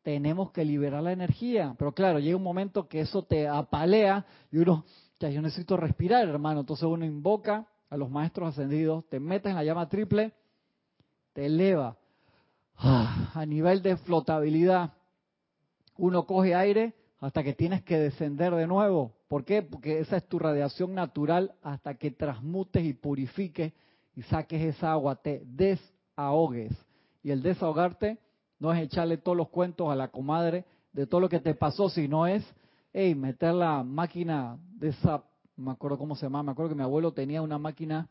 tenemos que liberar la energía. Pero claro, llega un momento que eso te apalea y uno, ya yo necesito respirar, hermano. Entonces uno invoca a los maestros ascendidos, te metes en la llama triple, te eleva ah, a nivel de flotabilidad. Uno coge aire hasta que tienes que descender de nuevo. ¿Por qué? Porque esa es tu radiación natural hasta que transmutes y purifiques y saques esa agua, te desahogues. Y el desahogarte no es echarle todos los cuentos a la comadre de todo lo que te pasó, sino es, hey, meter la máquina de esa, me acuerdo cómo se llama, me acuerdo que mi abuelo tenía una máquina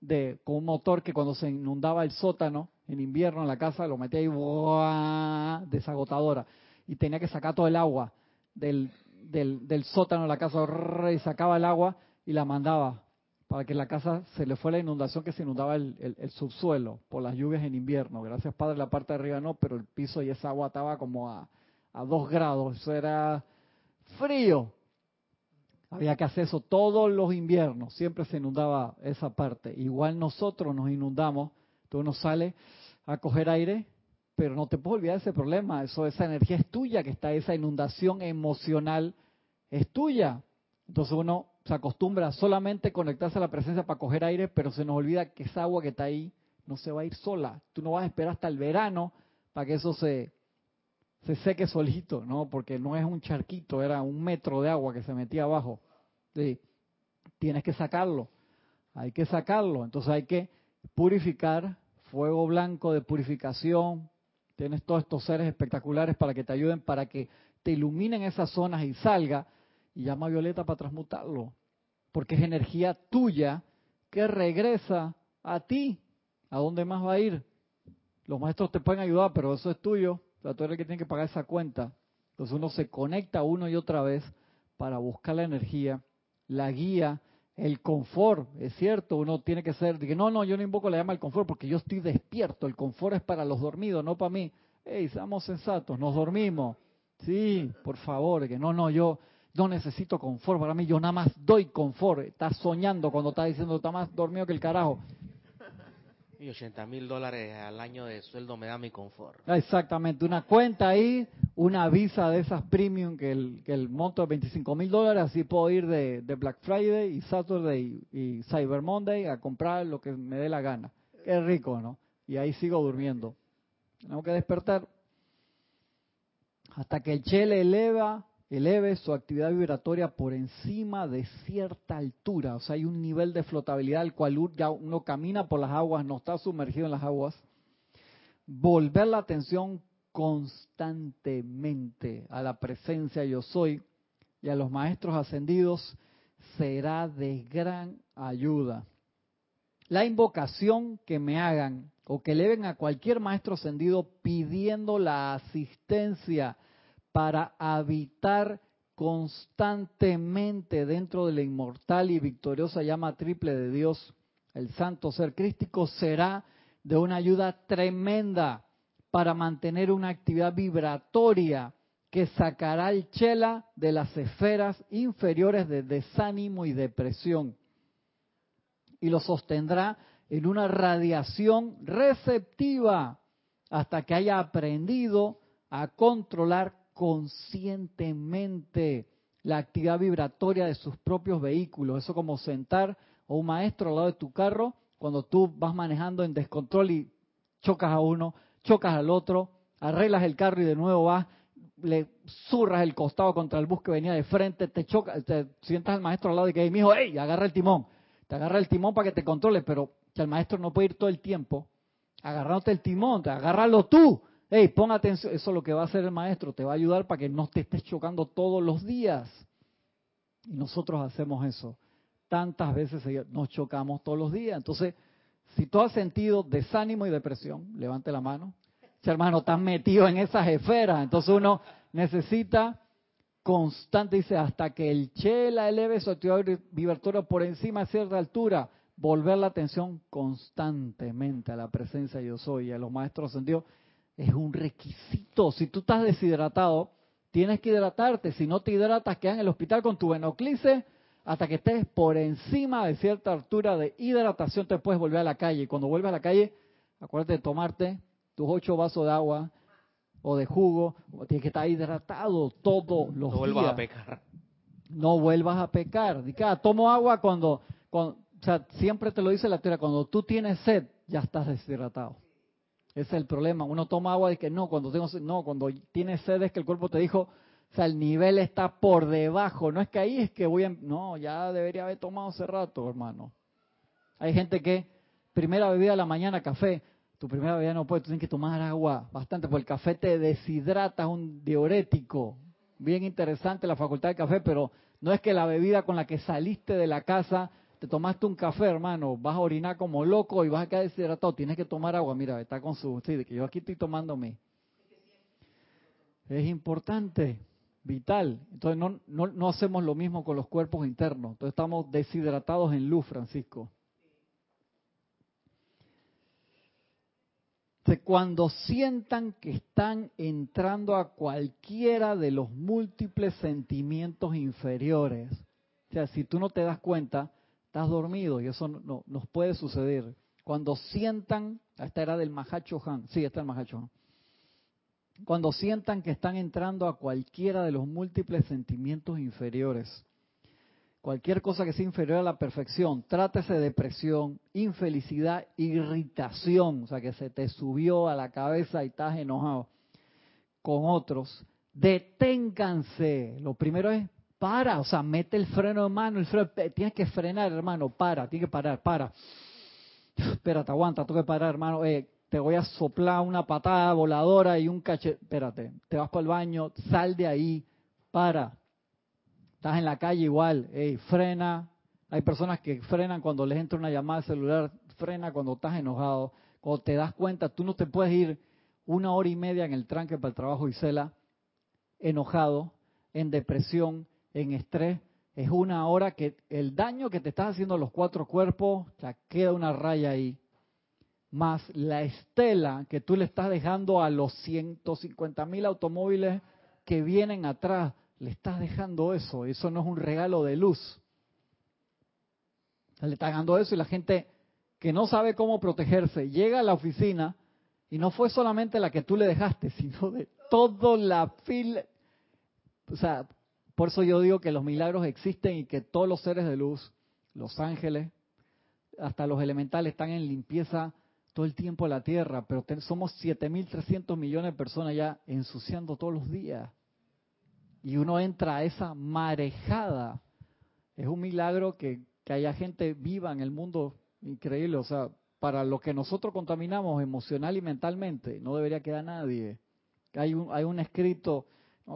de con un motor que cuando se inundaba el sótano en invierno en la casa lo metía ahí desagotadora y tenía que sacar todo el agua del, del, sótano de la casa y sacaba el agua y la mandaba para que la casa se le fue la inundación que se inundaba el, el, subsuelo por las lluvias en invierno. Gracias Padre, la parte de arriba no, pero el piso y esa agua estaba como a, a dos grados, eso era frío. Había que hacer eso todos los inviernos, siempre se inundaba esa parte. Igual nosotros nos inundamos, tú uno sale a coger aire pero no te puedes olvidar ese problema. Eso, esa energía es tuya, que está esa inundación emocional es tuya. Entonces uno se acostumbra a solamente conectarse a la presencia para coger aire, pero se nos olvida que esa agua que está ahí no se va a ir sola. Tú no vas a esperar hasta el verano para que eso se, se seque solito, ¿no? Porque no es un charquito, era un metro de agua que se metía abajo. Tienes que sacarlo, hay que sacarlo. Entonces hay que purificar, fuego blanco de purificación, Tienes todos estos seres espectaculares para que te ayuden, para que te iluminen esas zonas y salga. Y llama a Violeta para transmutarlo. Porque es energía tuya que regresa a ti. ¿A dónde más va a ir? Los maestros te pueden ayudar, pero eso es tuyo. O sea, que tiene que pagar esa cuenta. Entonces uno se conecta una y otra vez para buscar la energía, la guía, el confort, es cierto, uno tiene que ser, no, no, yo no invoco la llama al confort porque yo estoy despierto, el confort es para los dormidos, no para mí. Ey, seamos sensatos, nos dormimos. Sí, por favor, que no, no, yo no necesito confort para mí, yo nada más doy confort. Estás soñando cuando estás diciendo, está más dormido que el carajo. Y 80 mil dólares al año de sueldo me da mi confort. Exactamente, una cuenta ahí, una visa de esas premium que el, que el monto es 25 mil dólares, así puedo ir de, Black Friday y Saturday y Cyber Monday a comprar lo que me dé la gana. Qué rico, ¿no? Y ahí sigo durmiendo. Tengo que despertar hasta que el Che le eleva eleve su actividad vibratoria por encima de cierta altura. O sea, hay un nivel de flotabilidad al cual ya uno camina por las aguas, no está sumergido en las aguas. Volver la atención constantemente a la presencia yo soy y a los maestros ascendidos será de gran ayuda. La invocación que me hagan o que eleven a cualquier maestro ascendido pidiendo la asistencia para habitar constantemente dentro de la inmortal y victoriosa llama triple de Dios, el santo ser crístico, será de una ayuda tremenda para mantener una actividad vibratoria que sacará el chela de las esferas inferiores de desánimo y depresión y lo sostendrá en una radiación receptiva hasta que haya aprendido a controlar conscientemente la actividad vibratoria de sus propios vehículos. Eso como sentar a un maestro al lado de tu carro cuando tú vas manejando en descontrol y chocas a uno, chocas al otro, arreglas el carro y de nuevo vas, le zurras el costado contra el bus que venía de frente, te chocas, te sientas al maestro al lado y que, mi hijo, ¡ey! Agarra el timón. Te agarra el timón para que te controle, pero que el maestro no puede ir todo el tiempo agarrándote el timón, agárralo tú. Hey, pon atención, eso es lo que va a hacer el maestro, te va a ayudar para que no te estés chocando todos los días. Y nosotros hacemos eso. Tantas veces nos chocamos todos los días. Entonces, si tú has sentido desánimo y depresión, levante la mano. Si hermano, estás metido en esas esferas. Entonces uno necesita constante, dice, hasta que el chela eleve su actividad vibratoria por encima de cierta altura, volver la atención constantemente a la presencia de yo soy y a los maestros ascendidos es un requisito. Si tú estás deshidratado, tienes que hidratarte. Si no te hidratas, quedas en el hospital con tu venoclice hasta que estés por encima de cierta altura de hidratación, te puedes volver a la calle. Y cuando vuelves a la calle, acuérdate de tomarte tus ocho vasos de agua o de jugo. Tienes que estar hidratado todos los días. No vuelvas a pecar. No vuelvas a pecar. Dica, ah, tomo agua cuando, cuando, o sea, siempre te lo dice la teoría, cuando tú tienes sed, ya estás deshidratado. Ese es el problema. Uno toma agua y que no, cuando tengo no, cuando tienes sed es que el cuerpo te dijo, o sea, el nivel está por debajo. No es que ahí es que voy a... No, ya debería haber tomado hace rato, hermano. Hay gente que, primera bebida de la mañana, café. Tu primera bebida no puede, tú tienes que tomar agua bastante, porque el café te deshidrata, es un diurético. Bien interesante la facultad de café, pero no es que la bebida con la que saliste de la casa, te tomaste un café, hermano, vas a orinar como loco y vas a quedar deshidratado. Tienes que tomar agua. Mira, está con su... Sí, que yo aquí estoy tomándome. Es importante vital. Entonces no, no, no hacemos lo mismo con los cuerpos internos. Entonces estamos deshidratados en luz, Francisco. cuando sientan que están entrando a cualquiera de los múltiples sentimientos inferiores, o sea, si tú no te das cuenta, estás dormido y eso no, nos puede suceder. Cuando sientan, esta era del Mahacho Han, sí, esta es el Mahacho Han cuando sientan que están entrando a cualquiera de los múltiples sentimientos inferiores, cualquier cosa que sea inferior a la perfección, trátese de depresión, infelicidad, irritación, o sea, que se te subió a la cabeza y estás enojado con otros, deténganse. Lo primero es para, o sea, mete el freno de mano, el freno, tienes que frenar, hermano, para, tienes que parar, para. Espérate, aguanta, tengo que parar, hermano. Eh, te voy a soplar una patada voladora y un cachet. Espérate, te vas para el baño, sal de ahí, para. Estás en la calle igual, hey, frena. Hay personas que frenan cuando les entra una llamada celular, frena cuando estás enojado. Cuando te das cuenta, tú no te puedes ir una hora y media en el tranque para el trabajo y cela, enojado, en depresión, en estrés. Es una hora que el daño que te estás haciendo a los cuatro cuerpos, ya queda una raya ahí más la estela que tú le estás dejando a los 150 mil automóviles que vienen atrás, le estás dejando eso. Eso no es un regalo de luz. Le estás dando eso y la gente que no sabe cómo protegerse llega a la oficina y no fue solamente la que tú le dejaste, sino de toda la fila. O sea, por eso yo digo que los milagros existen y que todos los seres de luz, los ángeles, hasta los elementales están en limpieza todo el tiempo la tierra, pero somos 7.300 millones de personas ya ensuciando todos los días. Y uno entra a esa marejada. Es un milagro que, que haya gente viva en el mundo increíble. O sea, para lo que nosotros contaminamos emocional y mentalmente, no debería quedar nadie. Hay un, hay un escrito,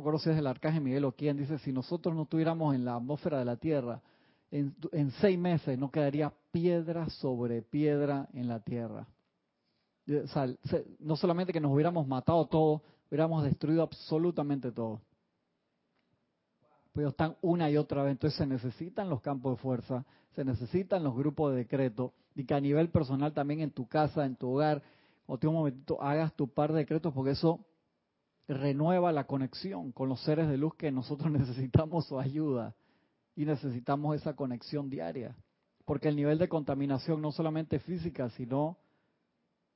no me si es del Arcángel Miguel o quién, dice, si nosotros no estuviéramos en la atmósfera de la Tierra, en, seis meses no quedaría piedra sobre piedra en la Tierra no solamente que nos hubiéramos matado todo, hubiéramos destruido absolutamente todo. Pero están una y otra vez. Entonces se necesitan los campos de fuerza, se necesitan los grupos de decreto, y que a nivel personal también en tu casa, en tu hogar, o te un momentito, hagas tu par de decretos, porque eso renueva la conexión con los seres de luz que nosotros necesitamos su ayuda y necesitamos esa conexión diaria. Porque el nivel de contaminación no solamente física, sino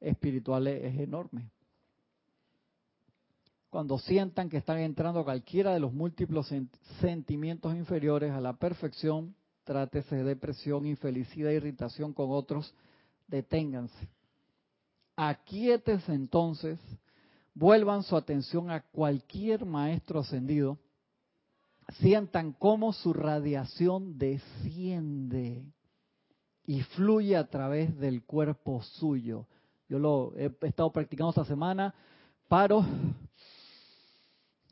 espiritual es enorme. Cuando sientan que están entrando cualquiera de los múltiples sentimientos inferiores a la perfección, trátese de depresión, infelicidad, irritación con otros, deténganse. Aquíétense entonces, vuelvan su atención a cualquier maestro ascendido, sientan cómo su radiación desciende y fluye a través del cuerpo suyo Yo lo he estado practicando esta semana. Paro,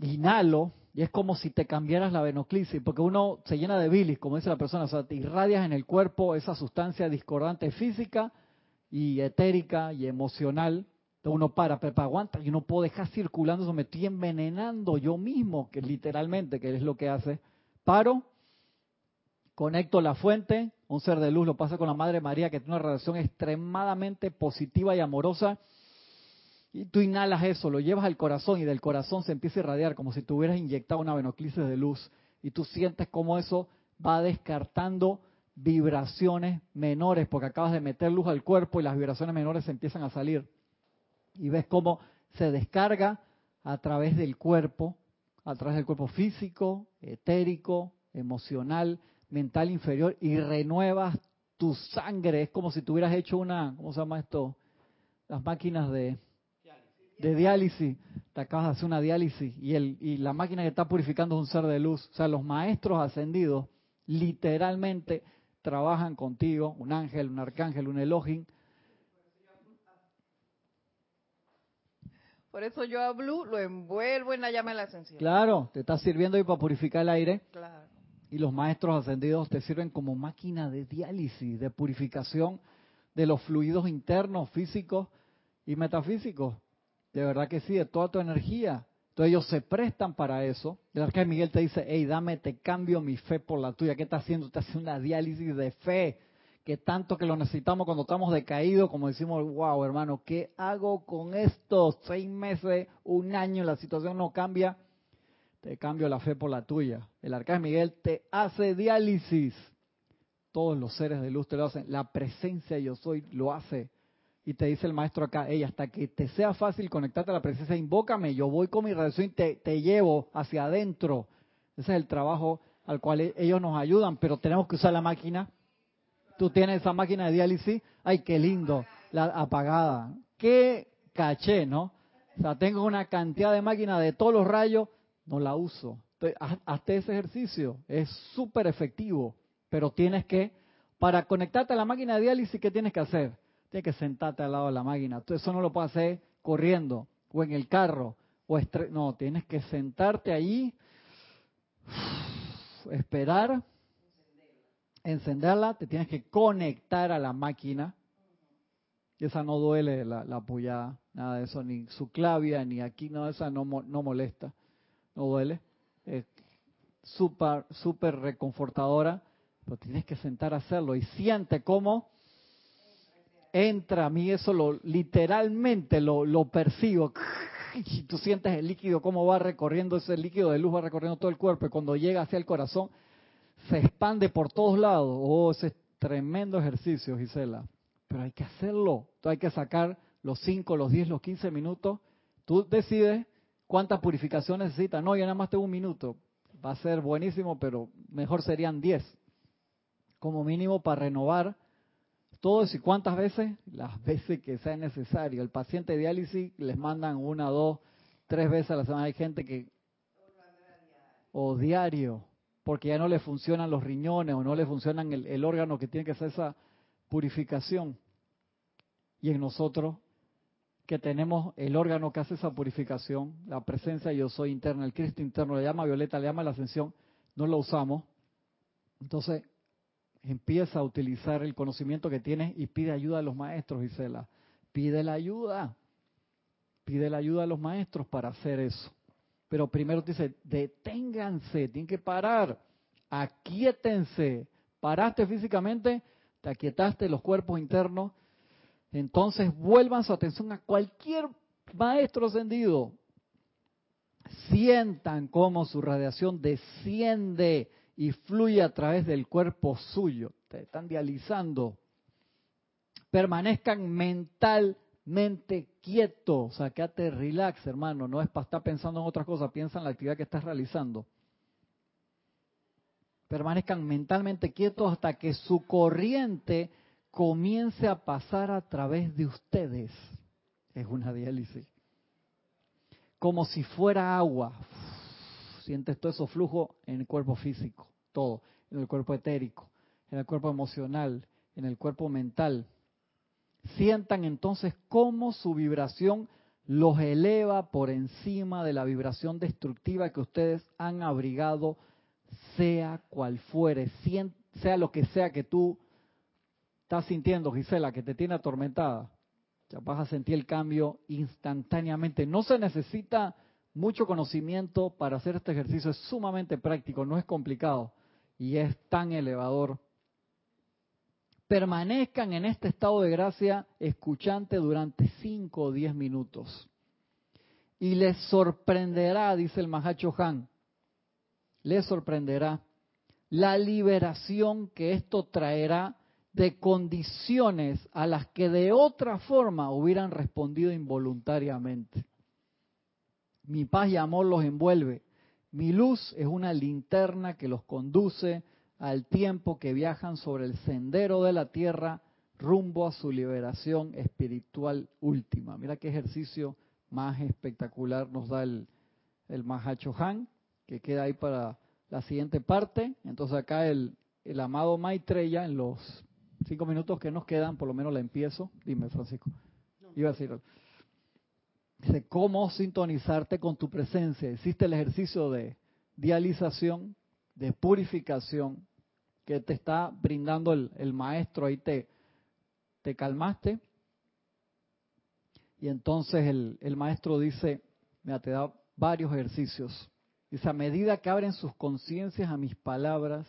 inhalo, y es como si te cambiaras la venoclisis, porque uno se llena de bilis, como dice la persona, o sea, te irradias en el cuerpo esa sustancia discordante física y etérica y emocional. Uno para, pero aguanta, y no puedo dejar circulando eso, me estoy envenenando yo mismo, que literalmente, que es lo que hace. Paro, conecto la fuente, un ser de luz, lo pasa con la Madre María, que tiene una relación extremadamente positiva y amorosa, y tú inhalas eso, lo llevas al corazón y del corazón se empieza a irradiar como si tuvieras inyectado una venoclisis de luz, y tú sientes cómo eso va descartando vibraciones menores, porque acabas de meter luz al cuerpo y las vibraciones menores se empiezan a salir. Y ves cómo se descarga a través del cuerpo, a través del cuerpo físico, etérico, emocional, mental inferior y renuevas tu sangre. Es como si tuvieras hecho una, ¿cómo se llama esto? Las máquinas de, de diálisis. Te acabas de hacer una diálisis y, el, y la máquina que está purificando es un ser de luz. O sea, los maestros ascendidos literalmente trabajan contigo, un ángel, un arcángel, un Elohim. Por eso yo a Blue lo envuelvo en la llama de la ascensión. Claro, te está sirviendo ahí para purificar el aire. Claro y los maestros ascendidos te sirven como máquina de diálisis, de purificación de los fluidos internos, físicos y metafísicos. De verdad que sí, de toda tu energía. Entonces ellos se prestan para eso. El arcángel Miguel te dice, hey, dame, te cambio mi fe por la tuya. ¿Qué estás haciendo? Te hace una diálisis de fe, que tanto que lo necesitamos cuando estamos decaídos, como decimos, wow, hermano, ¿qué hago con esto? Seis meses, un año, la situación no cambia te cambio la fe por la tuya. El arcángel Miguel te hace diálisis. Todos los seres de luz te lo hacen. La presencia yo soy lo hace. Y te dice el maestro acá, ella, hasta que te sea fácil conectarte a la presencia, invócame, yo voy con mi relación y te, te llevo hacia adentro. Ese es el trabajo al cual e, ellos nos ayudan, pero tenemos que usar la máquina. Tú tienes esa máquina de diálisis, ay, qué lindo, la apagada. Qué caché, ¿no? O sea, tengo una cantidad de máquinas de todos los rayos, no la uso. Hazte ese ejercicio, es súper efectivo, pero tienes que, para conectarte a la máquina de diálisis, ¿qué tienes que hacer? Tienes que sentarte al lado de la máquina. Eso no lo puedes hacer corriendo o en el carro. o No, tienes que sentarte allí, esperar, encenderla, te tienes que conectar a la máquina. Esa no duele la, la apoyada, nada de eso, ni su clavia, ni aquí, no, esa no, no molesta no duele, es súper, súper reconfortadora, pero tienes que sentar a hacerlo y siente cómo entra a mí eso lo literalmente lo, lo percibo y tú sientes el líquido cómo va recorriendo ese líquido de luz va recorriendo todo el cuerpo y cuando llega hacia el corazón se expande por todos lados oh ese es tremendo ejercicio Gisela pero hay que hacerlo tú hay que sacar los 5 los 10 los 15 minutos tú decides ¿Cuánta purificación necesita? No, yo nada más tengo un minuto. Va a ser buenísimo, pero mejor serían 10. Como mínimo para renovar todo eso. ¿Y cuántas veces? Las veces que sea necesario. El paciente de diálisis les mandan una, dos, tres veces a la semana. Hay gente que... O diario, porque ya no le funcionan los riñones o no le funcionan el, el órgano que tiene que hacer esa purificación. Y en nosotros que tenemos el órgano que hace esa purificación, la presencia yo soy interna, el Cristo interno, le llama Violeta, le llama la ascensión, no lo usamos. Entonces empieza a utilizar el conocimiento que tienes y pide ayuda a los maestros, Gisela. Pide la ayuda. Pide la ayuda a los maestros para hacer eso. Pero primero dice, deténganse, tienen que parar, aquíétense. Paraste físicamente, te aquietaste los cuerpos internos, entonces vuelvan su atención a cualquier maestro ascendido. Sientan cómo su radiación desciende y fluye a través del cuerpo suyo. Te están dializando. Permanezcan mentalmente quietos. O sea, quédate relax, hermano. No es para estar pensando en otras cosas. Piensa en la actividad que estás realizando. Permanezcan mentalmente quietos hasta que su corriente comience a pasar a través de ustedes. Es una diálisis. Como si fuera agua. Sientes todo eso flujo en el cuerpo físico, todo, en el cuerpo etérico, en el cuerpo emocional, en el cuerpo mental. Sientan entonces cómo su vibración los eleva por encima de la vibración destructiva que ustedes han abrigado, sea cual fuere, sea lo que sea que tú estás sintiendo, Gisela, que te tiene atormentada. Ya vas a sentir el cambio instantáneamente. No se necesita mucho conocimiento para hacer este ejercicio, es sumamente práctico, no es complicado y es tan elevador. Permanezcan en este estado de gracia escuchante durante 5 o 10 minutos. Y les sorprenderá, dice el Mahacho Han, les sorprenderá la liberación que esto traerá de condiciones a las que de otra forma hubieran respondido involuntariamente. Mi paz y amor los envuelve. Mi luz es una linterna que los conduce al tiempo que viajan sobre el sendero de la tierra rumbo a su liberación espiritual última. Mira qué ejercicio más espectacular nos da el, el Mahacho Han, que queda ahí para la siguiente parte. Entonces acá el, el amado Maitreya en los cinco minutos que nos quedan, por lo menos la empiezo. Dime, Francisco. Iba a decir. Dice, ¿cómo sintonizarte con tu presencia? Hiciste el ejercicio de dialización, de purificación, que te está brindando el, el maestro. Ahí te, te calmaste. Y entonces el, el maestro dice, mira, te da varios ejercicios. Dice, a medida que abren sus conciencias a mis palabras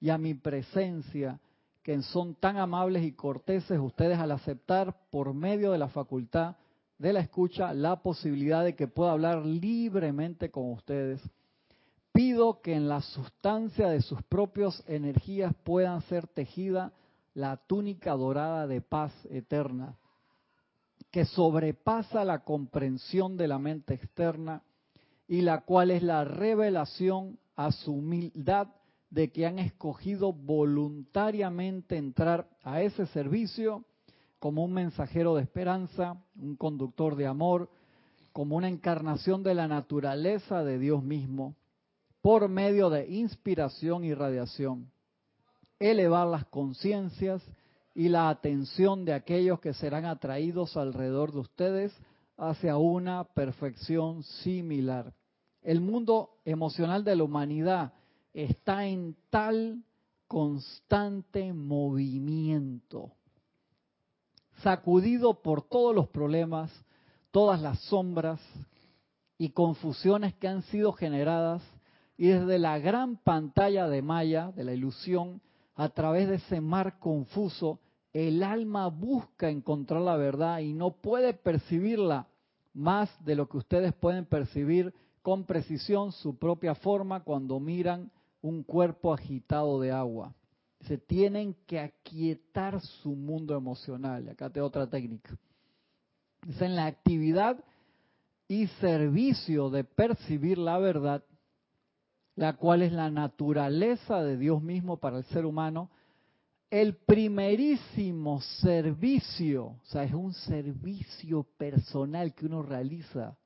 y a mi presencia, que son tan amables y corteses ustedes al aceptar por medio de la facultad de la escucha la posibilidad de que pueda hablar libremente con ustedes. Pido que en la sustancia de sus propias energías puedan ser tejida la túnica dorada de paz eterna, que sobrepasa la comprensión de la mente externa y la cual es la revelación a su humildad de que han escogido voluntariamente entrar a ese servicio como un mensajero de esperanza, un conductor de amor, como una encarnación de la naturaleza de Dios mismo, por medio de inspiración y radiación. Elevar las conciencias y la atención de aquellos que serán atraídos alrededor de ustedes hacia una perfección similar. El mundo emocional de la humanidad está en tal constante movimiento, sacudido por todos los problemas, todas las sombras y confusiones que han sido generadas y desde la gran pantalla de Maya, de la ilusión, a través de ese mar confuso, el alma busca encontrar la verdad y no puede percibirla más de lo que ustedes pueden percibir con precisión su propia forma cuando miran un cuerpo agitado de agua. Se tienen que aquietar su mundo emocional. Acá te otra técnica. Es en la actividad y servicio de percibir la verdad, la cual es la naturaleza de Dios mismo para el ser humano, el primerísimo servicio, o sea, es un servicio personal que uno realiza.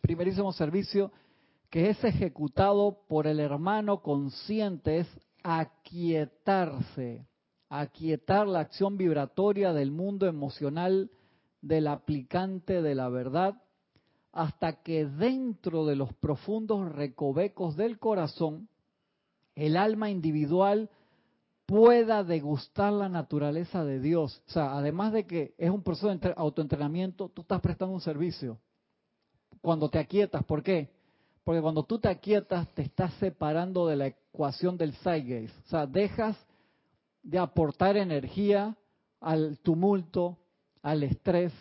Primerísimo servicio que es ejecutado por el hermano consciente es aquietarse, aquietar la acción vibratoria del mundo emocional del aplicante de la verdad hasta que dentro de los profundos recovecos del corazón el alma individual pueda degustar la naturaleza de Dios. O sea, además de que es un proceso de autoentrenamiento, tú estás prestando un servicio. Cuando te aquietas, ¿por qué? Porque cuando tú te aquietas, te estás separando de la ecuación del Zeitgeist. O sea, dejas de aportar energía al tumulto, al estrés,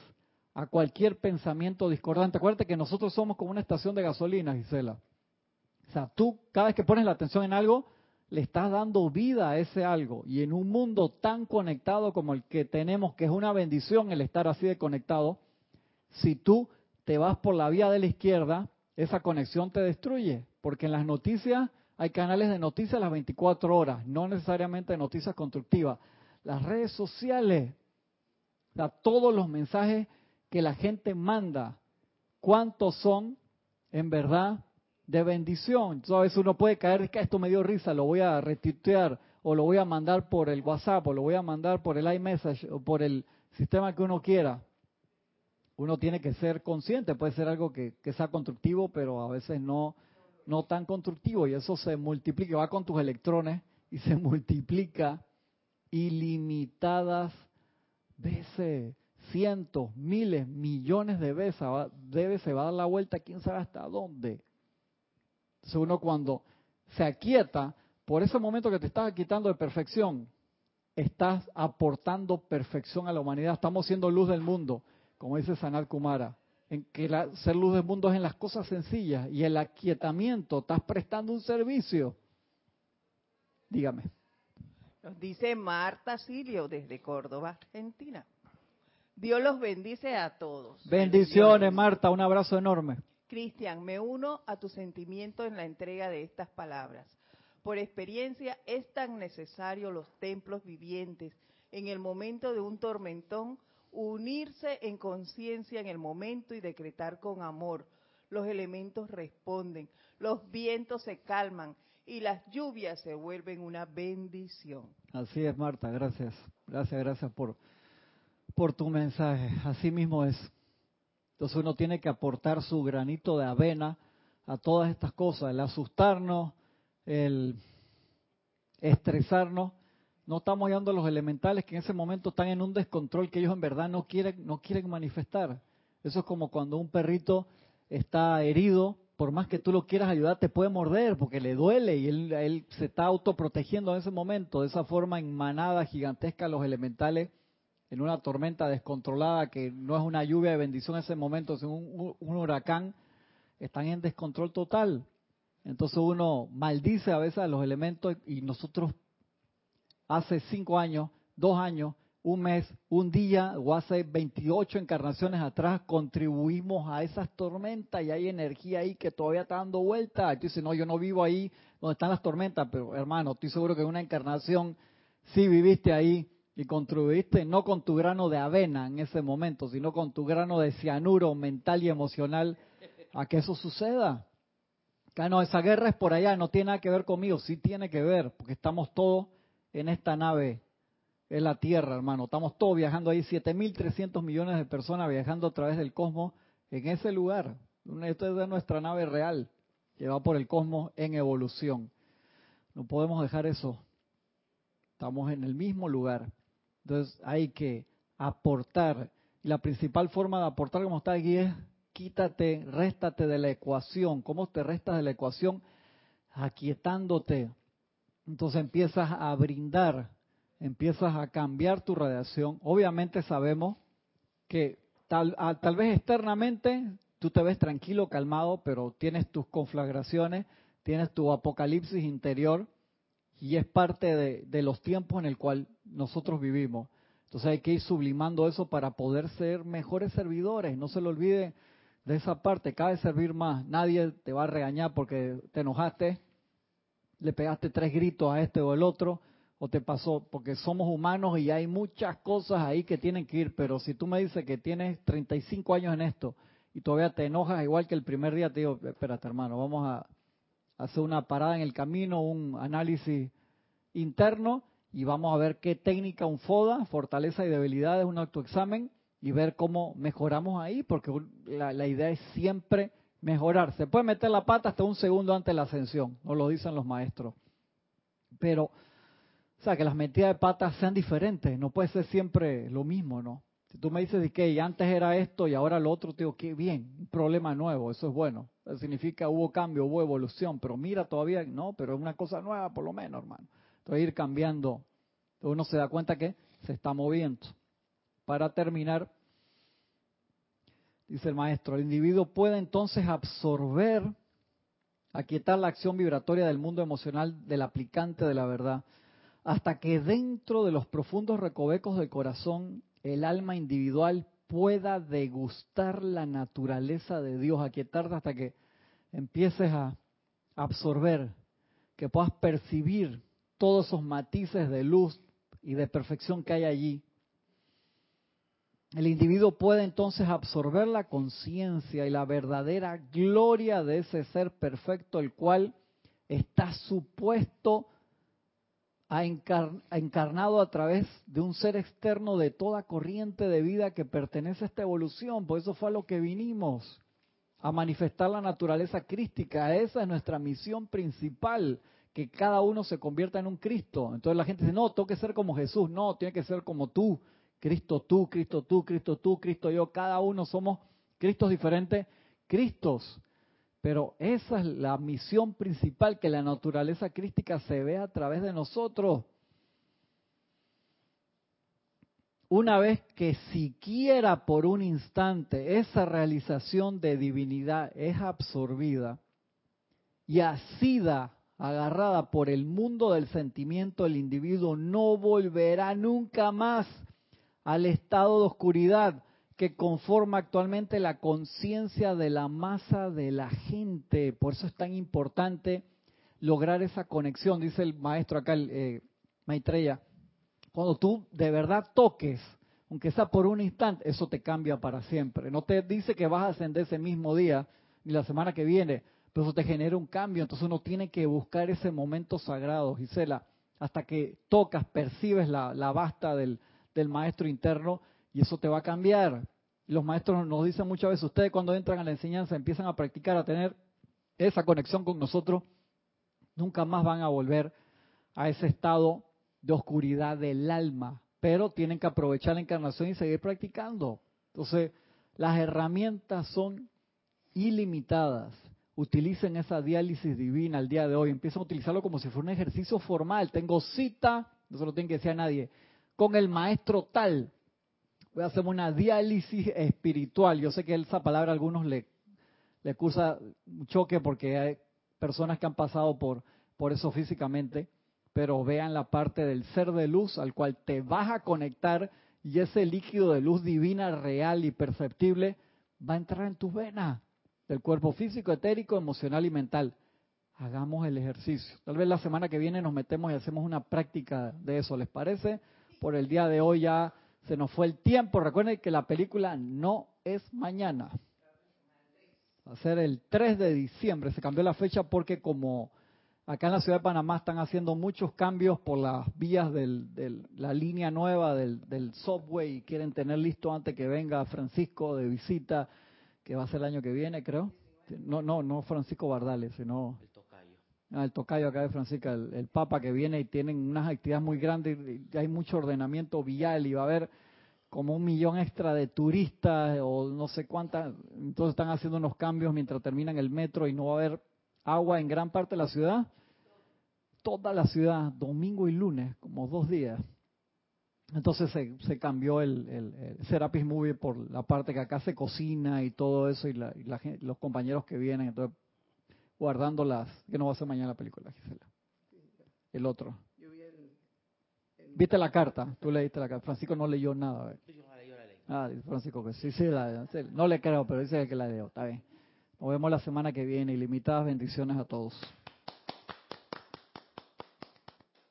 a cualquier pensamiento discordante. Acuérdate que nosotros somos como una estación de gasolina, Gisela. O sea, tú cada vez que pones la atención en algo, le estás dando vida a ese algo. Y en un mundo tan conectado como el que tenemos, que es una bendición el estar así de conectado, si tú te vas por la vía de la izquierda, esa conexión te destruye, porque en las noticias hay canales de noticias las 24 horas, no necesariamente noticias constructivas. Las redes sociales, o todos los mensajes que la gente manda, ¿cuántos son en verdad de bendición? A veces uno puede caer, que esto me dio risa, lo voy a retuitear, o lo voy a mandar por el WhatsApp, o lo voy a mandar por el iMessage, o por el sistema que uno quiera, uno tiene que ser consciente, puede ser algo que, sea constructivo, pero a veces no, no tan constructivo, y eso se multiplica, va con tus electrones y se multiplica ilimitadas veces, cientos, miles, millones de veces, debe, se va a dar la vuelta, quién sabe hasta dónde. Entonces uno cuando se aquieta, por ese momento que te estás quitando de perfección, estás aportando perfección a la humanidad, estamos siendo luz del mundo, como dice Sanat Kumara, en que la, ser luz del mundo es en las cosas sencillas y el aquietamiento, estás prestando un servicio. Dígame. Nos dice Marta Silio desde Córdoba, Argentina. Dios los bendice a todos. Bendiciones, Marta, un abrazo enorme. Cristian, me uno a tu sentimiento en la entrega de estas palabras. Por experiencia es tan necesario los templos vivientes en el momento de un tormentón, unirse en conciencia en el momento y decretar con amor. Los elementos responden, los vientos se calman y las lluvias se vuelven una bendición. Así es, Marta, gracias. Gracias, gracias por, por tu mensaje. Así mismo es. Entonces uno tiene que aportar su granito de avena a todas estas cosas, el asustarnos, el estresarnos, no estamos ayudando a los elementales que en ese momento están en un descontrol que ellos en verdad no quieren, no quieren manifestar. Eso es como cuando un perrito está herido, por más que tú lo quieras ayudar, te puede morder porque le duele y él, él se está autoprotegiendo en ese momento. De esa forma, en manada gigantesca, los elementales, en una tormenta descontrolada que no es una lluvia de bendición en ese momento, sino un huracán, están en descontrol total. Entonces uno maldice a veces a los elementos y nosotros hace cinco años, dos años, un mes, un día o hace 28 encarnaciones atrás contribuimos a esas tormentas y hay energía ahí que todavía está dando vuelta. Tú dices, no, yo no vivo ahí donde están las tormentas, pero hermano, estoy seguro que en una encarnación sí viviste ahí y contribuiste no con tu grano de avena en ese momento, sino con tu grano de cianuro mental y emocional a que eso suceda. Ah, no, esa guerra es por allá, no tiene nada que ver conmigo, sí tiene que ver, porque estamos todos en esta nave, en la Tierra, hermano. Estamos todos viajando ahí, 7.300 millones de personas viajando a través del cosmos en ese lugar. Esto es de nuestra nave real, que va por el cosmos en evolución. No podemos dejar eso. Estamos en el mismo lugar. Entonces hay que aportar. Y la principal forma de aportar, como está aquí, es quítate, réstate de la ecuación. ¿Cómo te restas de la ecuación? Aquietándote. Entonces empiezas a brindar, empiezas a cambiar tu radiación. Obviamente sabemos que tal, tal vez externamente tú te ves tranquilo, calmado, pero tienes tus conflagraciones, tienes tu apocalipsis interior y es parte de los tiempos en el cual nosotros vivimos. Entonces hay que ir sublimando eso para poder ser mejores servidores. No se lo olvide de esa parte, cabe servir más. Nadie te va a regañar porque te enojaste, le pegaste tres gritos a este o el otro, o te pasó, porque somos humanos y hay muchas cosas ahí que tienen que ir, pero si tú me dices que tienes 35 años en esto y todavía te enojas igual que el primer día, te digo, espérate hermano, vamos a hacer una parada en el camino, un análisis interno y vamos a ver qué técnica, un FODA, fortaleza y debilidades, un autoexamen, y ver cómo mejoramos ahí, porque la, idea es siempre mejorar. Se puede meter la pata hasta un segundo antes de la ascensión, nos lo dicen los maestros. Pero, o sea, que las metidas de patas sean diferentes, no puede ser siempre lo mismo, ¿no? Si tú me dices que antes era esto y ahora lo otro, te digo, qué bien, un problema nuevo, eso es bueno. Eso significa hubo cambio, hubo evolución, pero mira todavía, no, pero es una cosa nueva por lo menos, hermano. Entonces ir cambiando, uno se da cuenta que se está moviendo. Para terminar, dice el maestro, el individuo puede entonces absorber, aquietar la acción vibratoria del mundo emocional del aplicante de la verdad, hasta que dentro de los profundos recovecos del corazón el alma individual pueda degustar la naturaleza de Dios, aquietar hasta que empieces a absorber, que puedas percibir todos esos matices de luz y de perfección que hay allí, el individuo puede entonces absorber la conciencia y la verdadera gloria de ese ser perfecto, el cual está supuesto ha, encarnado a través de un ser externo de toda corriente de vida que pertenece a esta evolución. Por eso fue a lo que vinimos, a manifestar la naturaleza crística. Esa es nuestra misión principal, que cada uno se convierta en un Cristo. Entonces la gente dice, no, tengo que ser como Jesús. No, tiene que ser como tú. Cristo tú, Cristo tú, Cristo tú, Cristo yo. Cada uno somos Cristos diferentes, Cristos. Pero esa es la misión principal, que la naturaleza crística se vea a través de nosotros. Una vez que siquiera por un instante esa realización de divinidad es absorbida y asida, agarrada por el mundo del sentimiento, el individuo no volverá nunca más al estado de oscuridad que conforma actualmente la conciencia de la masa de la gente. Por eso es tan importante lograr esa conexión, dice el maestro acá, el, eh, Maitreya. Cuando tú de verdad toques, aunque sea por un instante, eso te cambia para siempre. No te dice que vas a ascender ese mismo día, ni la semana que viene, pero eso te genera un cambio. Entonces uno tiene que buscar ese momento sagrado, Gisela, hasta que tocas, percibes la, la basta del, del maestro interno y eso te va a cambiar. Los maestros nos dicen muchas veces, ustedes cuando entran a la enseñanza empiezan a practicar, a tener esa conexión con nosotros, nunca más van a volver a ese estado de oscuridad del alma, pero tienen que aprovechar la encarnación y seguir practicando. Entonces, las herramientas son ilimitadas. Utilicen esa diálisis divina el día de hoy. Empiezan a utilizarlo como si fuera un ejercicicio formal. Tengo cita, no se lo tienen que decir a nadie, con el maestro tal voy a hacer una diálisis espiritual. Yo sé que esa palabra a algunos le, le cursa choque porque hay personas que han pasado por, por eso físicamente, pero vean la parte del ser de luz al cual te vas a conectar y ese líquido de luz divina real y perceptible va a entrar en tus venas del cuerpo físico, etérico, emocional y mental. Hagamos el ejercicio. Tal vez la semana que viene nos metemos y hacemos una práctica de eso, ¿les parece? Por el día de hoy ya se nos fue el tiempo. Recuerden que la película no es mañana. Va a ser el 3 de diciembre. Se cambió la fecha porque como acá en la ciudad de Panamá están haciendo muchos cambios por las vías de la línea nueva del, del subway y quieren tener listo antes que venga Francisco de visita, que va a ser el año que viene, creo. No, no, no Francisco Bardales, sino Ah, el tocayo acá de Francisco, el, Papa que viene y tienen unas actividades muy grandes, y hay mucho ordenamiento vial y va a haber como un millón extra de turistas o no sé cuántas, entonces están haciendo unos cambios mientras terminan el metro y no va a haber agua en gran parte de la ciudad. Toda la ciudad, domingo y lunes, como dos días. Entonces se, se cambió el, el, Serapis Movie por la parte que acá se cocina y todo eso y, la, y la, los compañeros que vienen. Entonces guardando las... que no va a ser mañana la película, Gisela. El otro. ¿Viste la carta? Tú leíste la carta. Francisco no leyó nada. Ah, Francisco que sí, sí, la, no le creo, pero dice que la leyó. Está bien. Nos vemos la semana que viene. Ilimitadas bendiciones a todos.